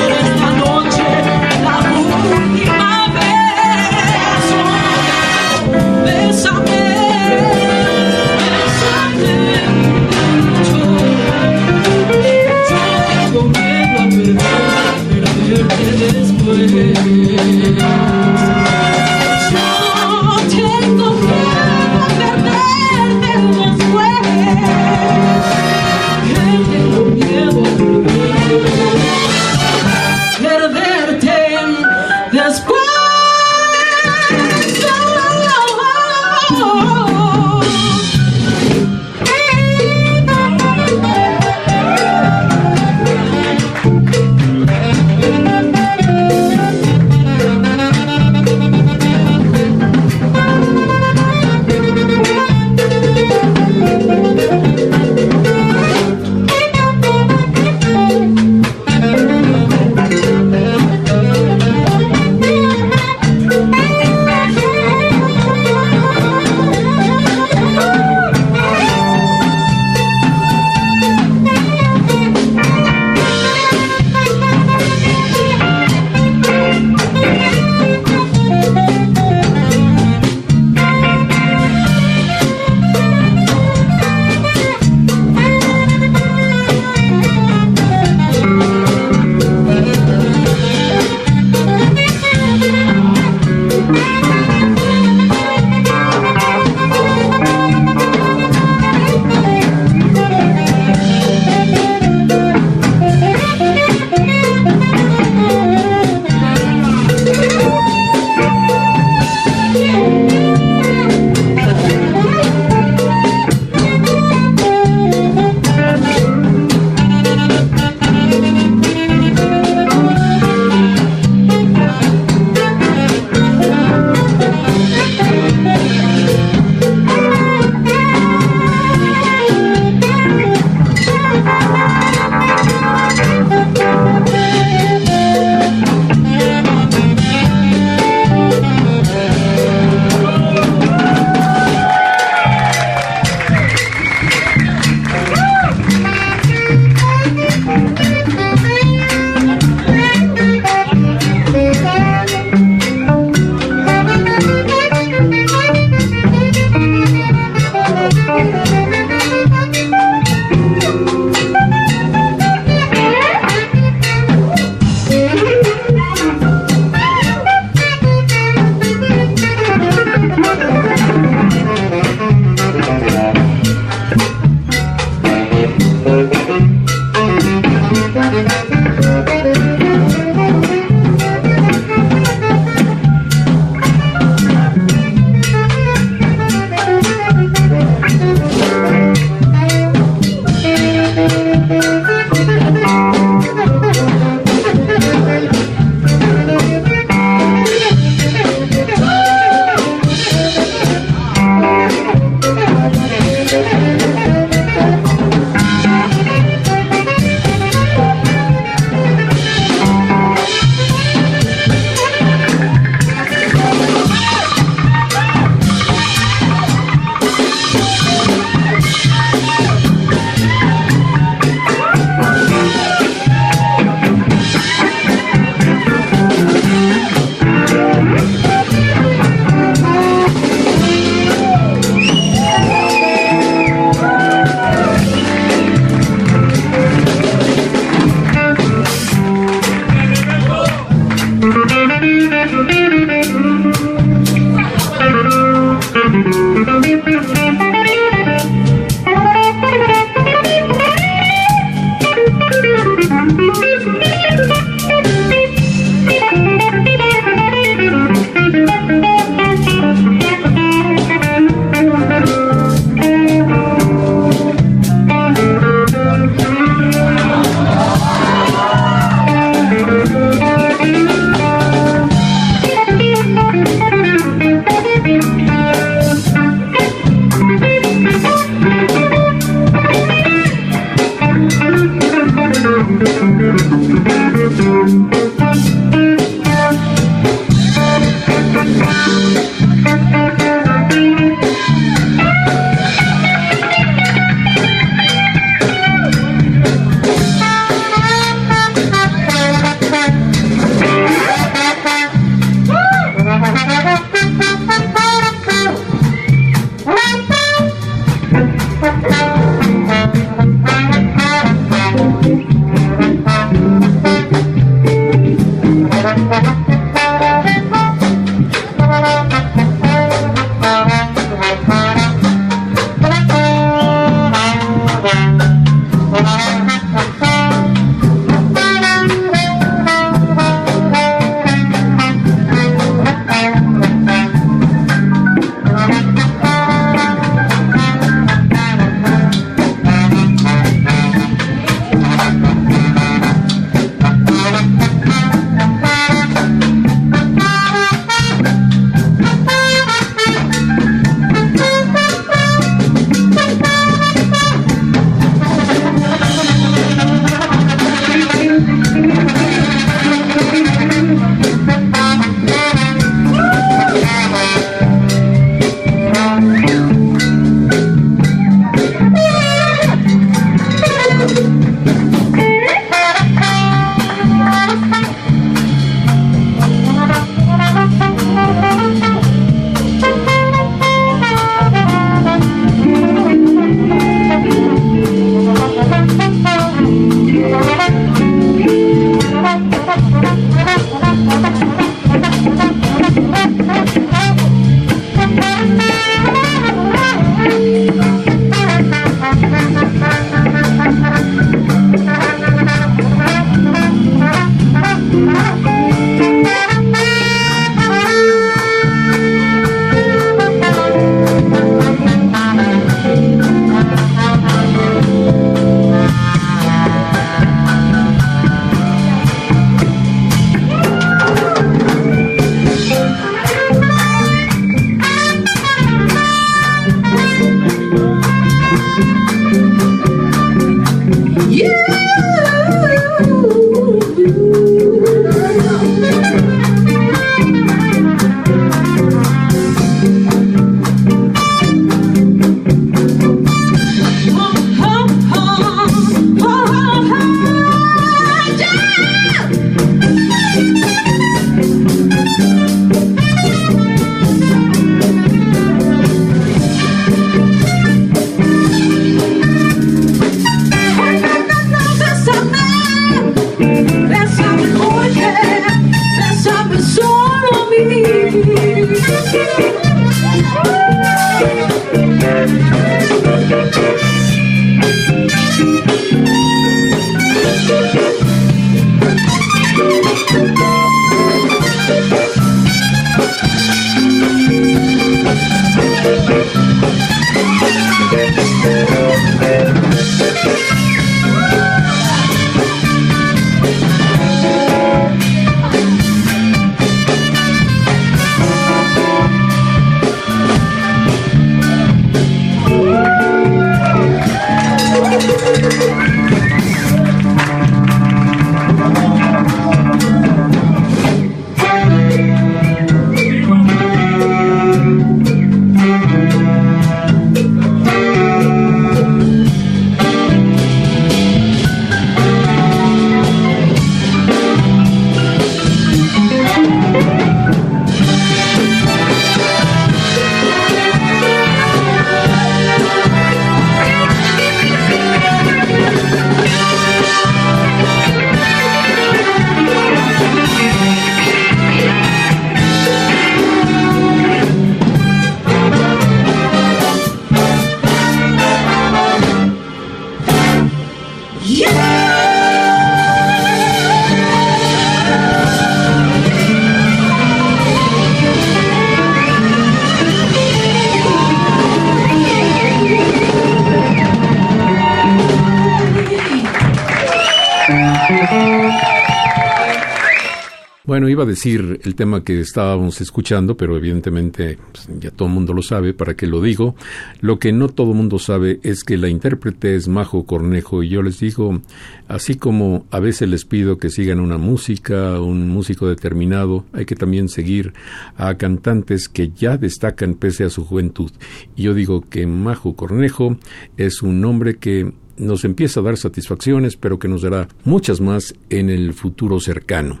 A decir el tema que estábamos escuchando, pero evidentemente pues, ya todo el mundo lo sabe, ¿para qué lo digo? Lo que no todo el mundo sabe es que la intérprete es Majo Cornejo y yo les digo, así como a veces les pido que sigan una música, un músico determinado, hay que también seguir a cantantes que ya destacan pese a su juventud. Y yo digo que Majo Cornejo es un hombre que nos empieza a dar satisfacciones, pero que nos dará muchas más en el futuro cercano.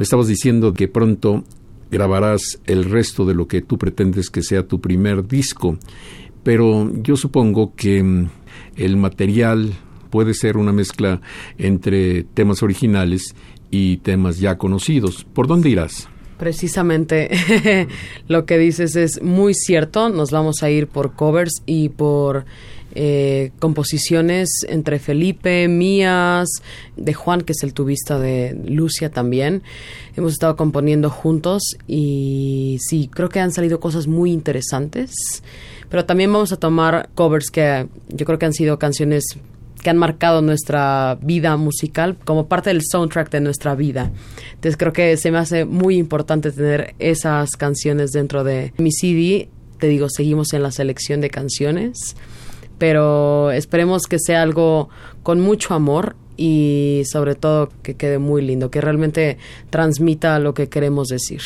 Me estabas diciendo que pronto grabarás el resto de lo que tú pretendes que sea tu primer disco, pero yo supongo que mm, el material puede ser una mezcla entre temas originales y temas ya conocidos. ¿Por dónde irás? Precisamente lo que dices es muy cierto. Nos vamos a ir por covers y por eh, composiciones entre Felipe, mías, de Juan, que es el tubista de Lucia también. Hemos estado componiendo juntos y sí, creo que han salido cosas muy interesantes. Pero también vamos a tomar covers que yo creo que han sido canciones que han marcado nuestra vida musical como parte del soundtrack de nuestra vida. Entonces creo que se me hace muy importante tener esas canciones dentro de mi CD. Te digo, seguimos en la selección de canciones pero esperemos que sea algo con mucho amor y sobre todo que quede muy lindo, que realmente transmita lo que queremos decir.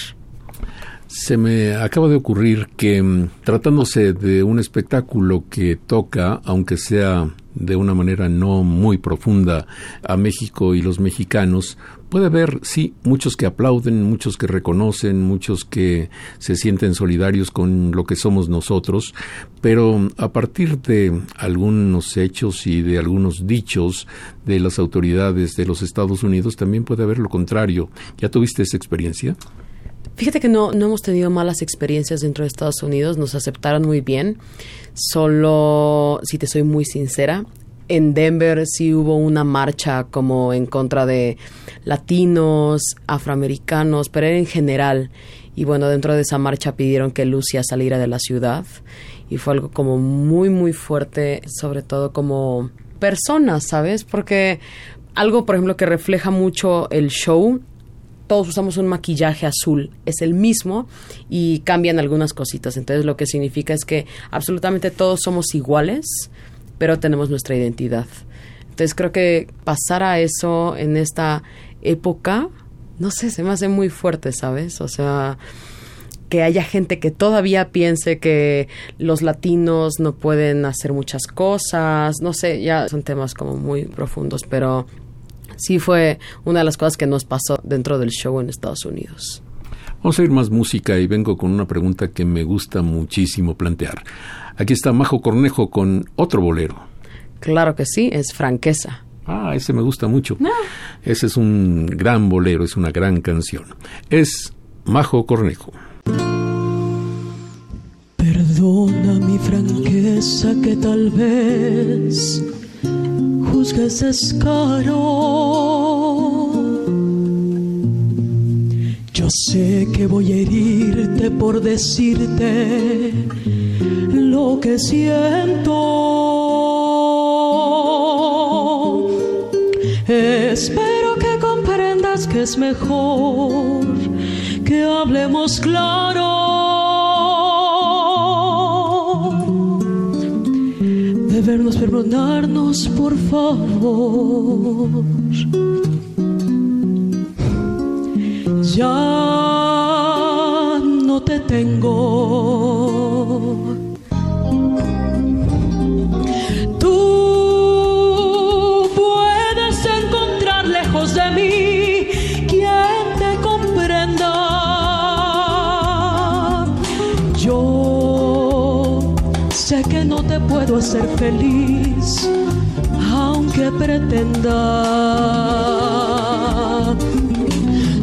Se me acaba de ocurrir que mm, tratándose de un espectáculo que toca, aunque sea de una manera no muy profunda a México y los mexicanos, puede haber, sí, muchos que aplauden, muchos que reconocen, muchos que se sienten solidarios con lo que somos nosotros, pero a partir de algunos hechos y de algunos dichos de las autoridades de los Estados Unidos también puede haber lo contrario. ¿Ya tuviste esa experiencia? Fíjate que no, no hemos tenido malas experiencias dentro de Estados Unidos, nos aceptaron muy bien. Solo, si te soy muy sincera, en Denver sí hubo una marcha como en contra de latinos, afroamericanos, pero era en general. Y bueno, dentro de esa marcha pidieron que Lucia saliera de la ciudad. Y fue algo como muy, muy fuerte, sobre todo como personas, ¿sabes? Porque algo, por ejemplo, que refleja mucho el show todos usamos un maquillaje azul, es el mismo y cambian algunas cositas. Entonces lo que significa es que absolutamente todos somos iguales, pero tenemos nuestra identidad. Entonces creo que pasar a eso en esta época, no sé, se me hace muy fuerte, ¿sabes? O sea, que haya gente que todavía piense que los latinos no pueden hacer muchas cosas, no sé, ya son temas como muy profundos, pero sí fue una de las cosas que nos pasó dentro del show en Estados Unidos. Vamos a ir más música y vengo con una pregunta que me gusta muchísimo plantear. Aquí está Majo Cornejo con otro bolero. Claro que sí, es Franqueza. Ah, ese me gusta mucho. Ese es un gran bolero, es una gran canción. Es Majo Cornejo. Perdona mi franqueza que tal vez juzgues escaro. Yo sé que voy a herirte por decirte lo que siento. Espero que comprendas que es mejor que hablemos claro. Debernos perdonarnos, por favor. Ya hacer feliz, aunque pretenda.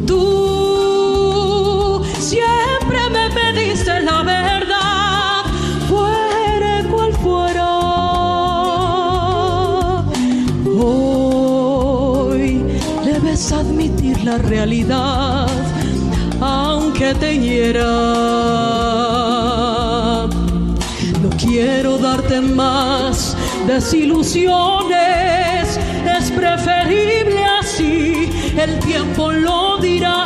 Tú siempre me pediste la verdad, fuera cual fuera. Hoy debes admitir la realidad, aunque te hiera. Más. Desilusiones, es preferible así, el tiempo lo dirá.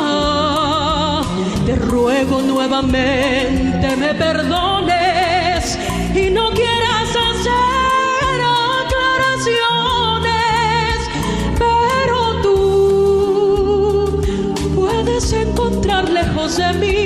nuevamente me perdones y no quieras hacer aclaraciones, pero tú puedes encontrar lejos de mí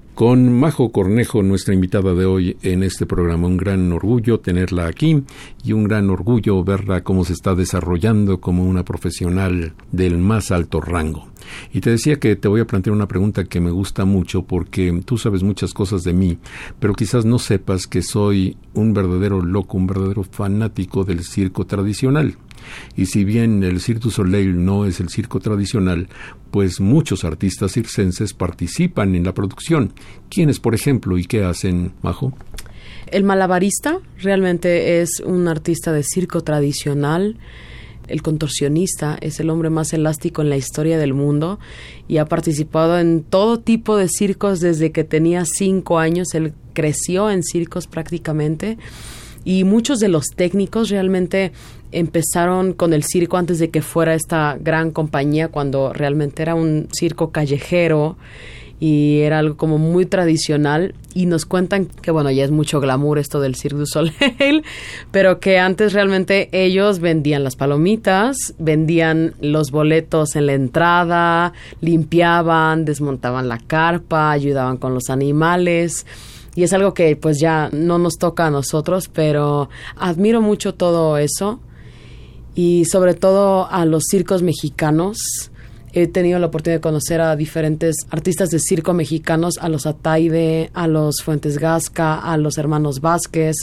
con Majo Cornejo, nuestra invitada de hoy en este programa. Un gran orgullo tenerla aquí y un gran orgullo verla cómo se está desarrollando como una profesional del más alto rango. Y te decía que te voy a plantear una pregunta que me gusta mucho porque tú sabes muchas cosas de mí, pero quizás no sepas que soy un verdadero loco, un verdadero fanático del circo tradicional. Y si bien el Cirque du Soleil no es el circo tradicional, pues muchos artistas circenses participan en la producción. ¿Quiénes, por ejemplo, y qué hacen, Majo? El malabarista realmente es un artista de circo tradicional. El contorsionista es el hombre más elástico en la historia del mundo y ha participado en todo tipo de circos desde que tenía cinco años. Él creció en circos prácticamente y muchos de los técnicos realmente empezaron con el circo antes de que fuera esta gran compañía, cuando realmente era un circo callejero y era algo como muy tradicional. Y nos cuentan que bueno ya es mucho glamour esto del Cirque du Soleil pero que antes realmente ellos vendían las palomitas vendían los boletos en la entrada limpiaban desmontaban la carpa ayudaban con los animales. Y es algo que pues ya no nos toca a nosotros, pero admiro mucho todo eso y sobre todo a los circos mexicanos. He tenido la oportunidad de conocer a diferentes artistas de circo mexicanos, a los Ataide, a los Fuentes Gasca, a los hermanos Vázquez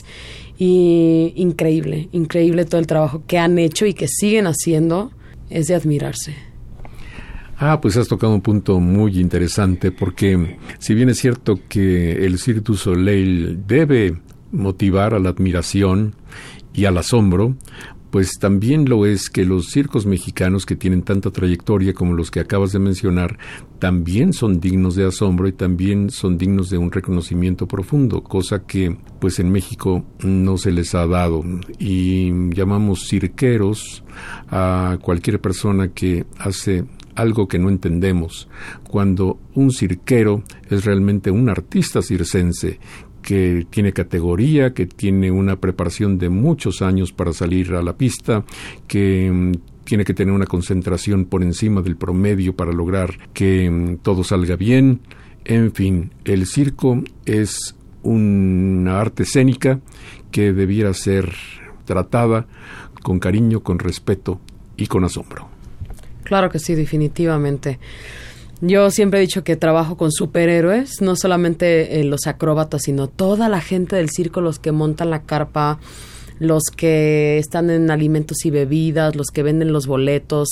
y increíble, increíble todo el trabajo que han hecho y que siguen haciendo, es de admirarse. Ah, pues has tocado un punto muy interesante porque si bien es cierto que el Cirque Soleil debe motivar a la admiración y al asombro, pues también lo es que los circos mexicanos que tienen tanta trayectoria como los que acabas de mencionar, también son dignos de asombro y también son dignos de un reconocimiento profundo, cosa que pues en México no se les ha dado. Y llamamos cirqueros a cualquier persona que hace algo que no entendemos, cuando un cirquero es realmente un artista circense que tiene categoría, que tiene una preparación de muchos años para salir a la pista, que mm, tiene que tener una concentración por encima del promedio para lograr que mm, todo salga bien. En fin, el circo es una arte escénica que debiera ser tratada con cariño, con respeto y con asombro. Claro que sí, definitivamente. Yo siempre he dicho que trabajo con superhéroes, no solamente eh, los acróbatas, sino toda la gente del circo, los que montan la carpa, los que están en alimentos y bebidas, los que venden los boletos.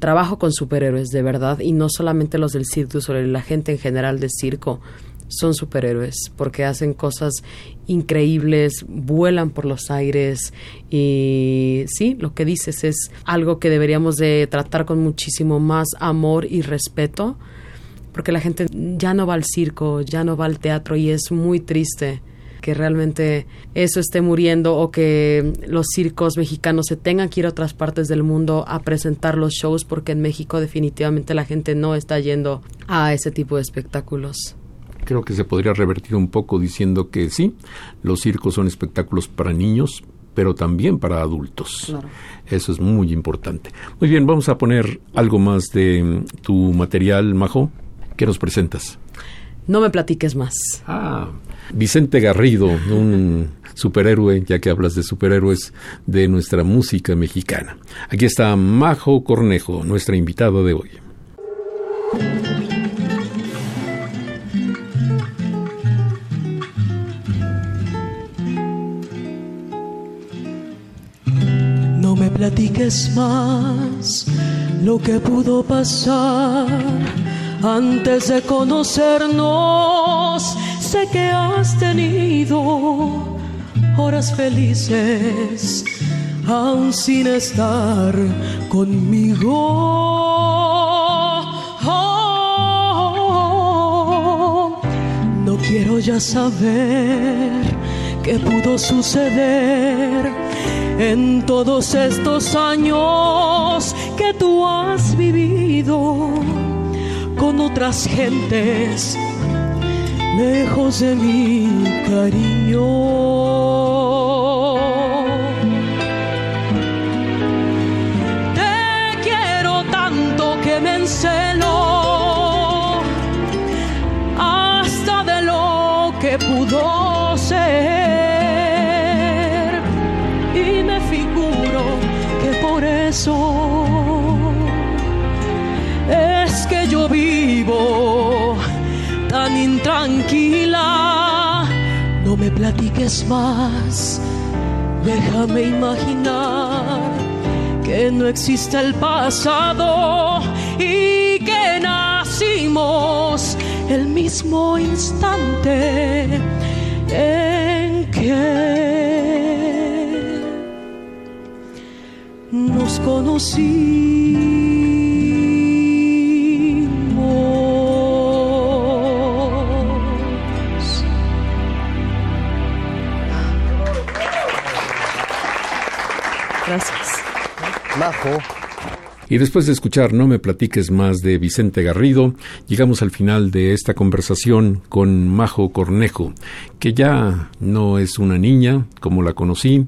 Trabajo con superhéroes, de verdad, y no solamente los del circo, sino la gente en general del circo son superhéroes porque hacen cosas increíbles, vuelan por los aires y sí, lo que dices es algo que deberíamos de tratar con muchísimo más amor y respeto porque la gente ya no va al circo, ya no va al teatro y es muy triste que realmente eso esté muriendo o que los circos mexicanos se tengan que ir a otras partes del mundo a presentar los shows porque en México definitivamente la gente no está yendo a ese tipo de espectáculos creo que se podría revertir un poco diciendo que sí, los circos son espectáculos para niños, pero también para adultos. Eso es muy importante. Muy bien, vamos a poner algo más de tu material, Majo. ¿Qué nos presentas? No me platiques más. Ah, Vicente Garrido, un superhéroe, ya que hablas de superhéroes de nuestra música mexicana. Aquí está Majo Cornejo, nuestra invitada de hoy. Platiques más lo que pudo pasar. Antes de conocernos, sé que has tenido horas felices, aún sin estar conmigo. Oh, no quiero ya saber qué pudo suceder en todos estos años que tú has vivido con otras gentes lejos de mi cariño. Te quiero tanto que me encelo más, déjame imaginar que no existe el pasado y que nacimos el mismo instante en que nos conocimos. Y después de escuchar No me platiques más de Vicente Garrido, llegamos al final de esta conversación con Majo Cornejo, que ya no es una niña como la conocí,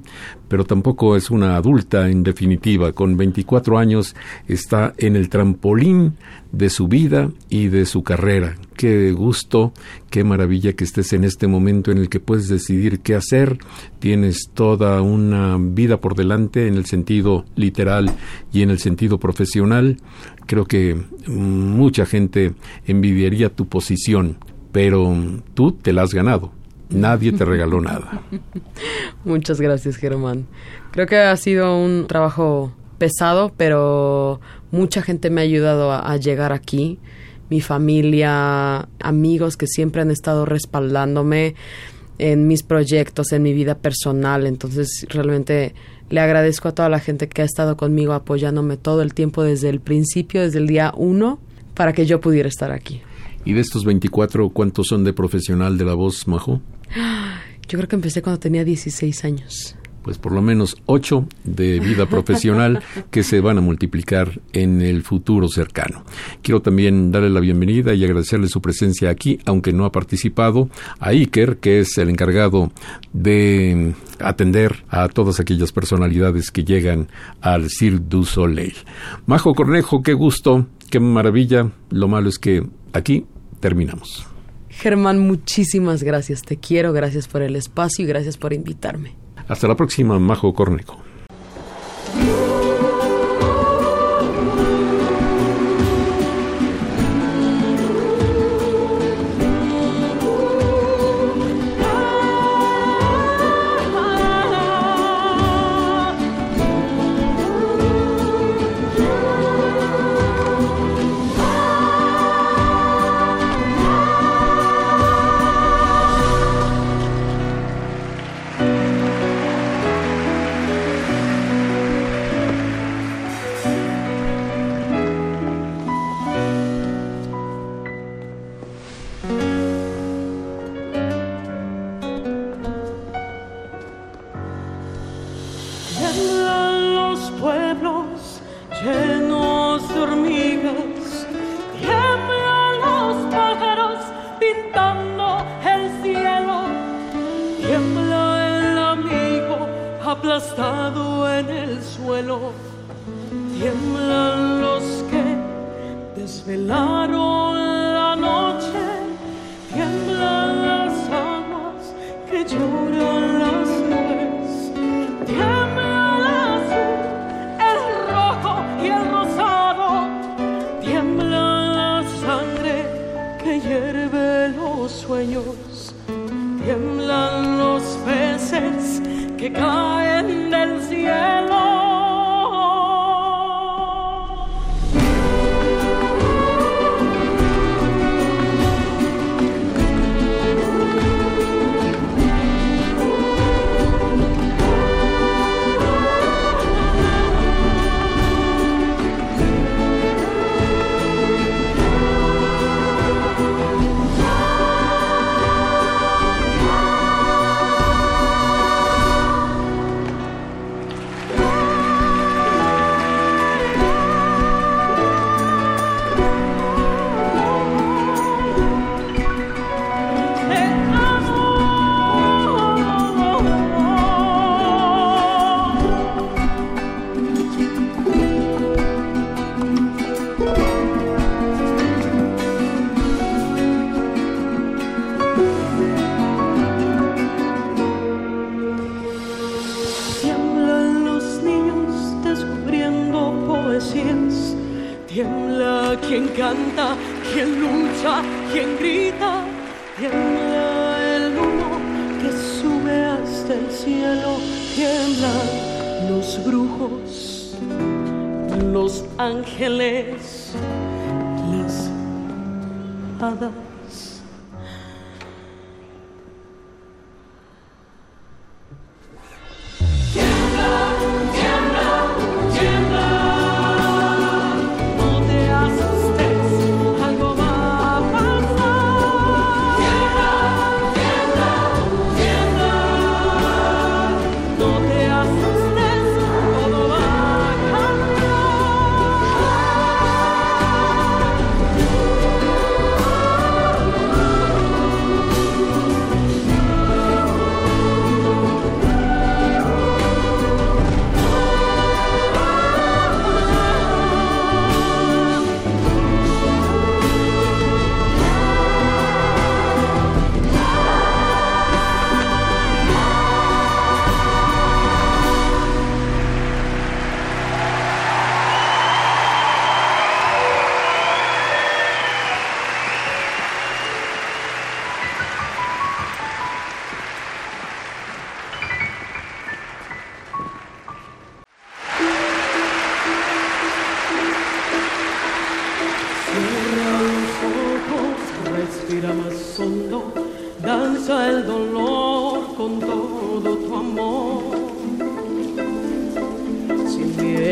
pero tampoco es una adulta en definitiva. Con 24 años está en el trampolín de su vida y de su carrera. Qué gusto, qué maravilla que estés en este momento en el que puedes decidir qué hacer. Tienes toda una vida por delante en el sentido literal y en el sentido profesional. Creo que mucha gente envidiaría tu posición, pero tú te la has ganado. Nadie te regaló nada. Muchas gracias, Germán. Creo que ha sido un trabajo pesado, pero mucha gente me ha ayudado a, a llegar aquí. Mi familia, amigos que siempre han estado respaldándome en mis proyectos, en mi vida personal. Entonces, realmente le agradezco a toda la gente que ha estado conmigo apoyándome todo el tiempo desde el principio, desde el día uno, para que yo pudiera estar aquí. ¿Y de estos 24, cuántos son de profesional de la voz, Majo? Yo creo que empecé cuando tenía 16 años. Pues por lo menos 8 de vida profesional que se van a multiplicar en el futuro cercano. Quiero también darle la bienvenida y agradecerle su presencia aquí, aunque no ha participado, a Iker, que es el encargado de atender a todas aquellas personalidades que llegan al Cirque du Soleil. Majo Cornejo, qué gusto, qué maravilla. Lo malo es que aquí terminamos. Germán, muchísimas gracias. Te quiero, gracias por el espacio y gracias por invitarme. Hasta la próxima, Majo Cornejo. Que caen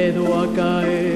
miedo a caer.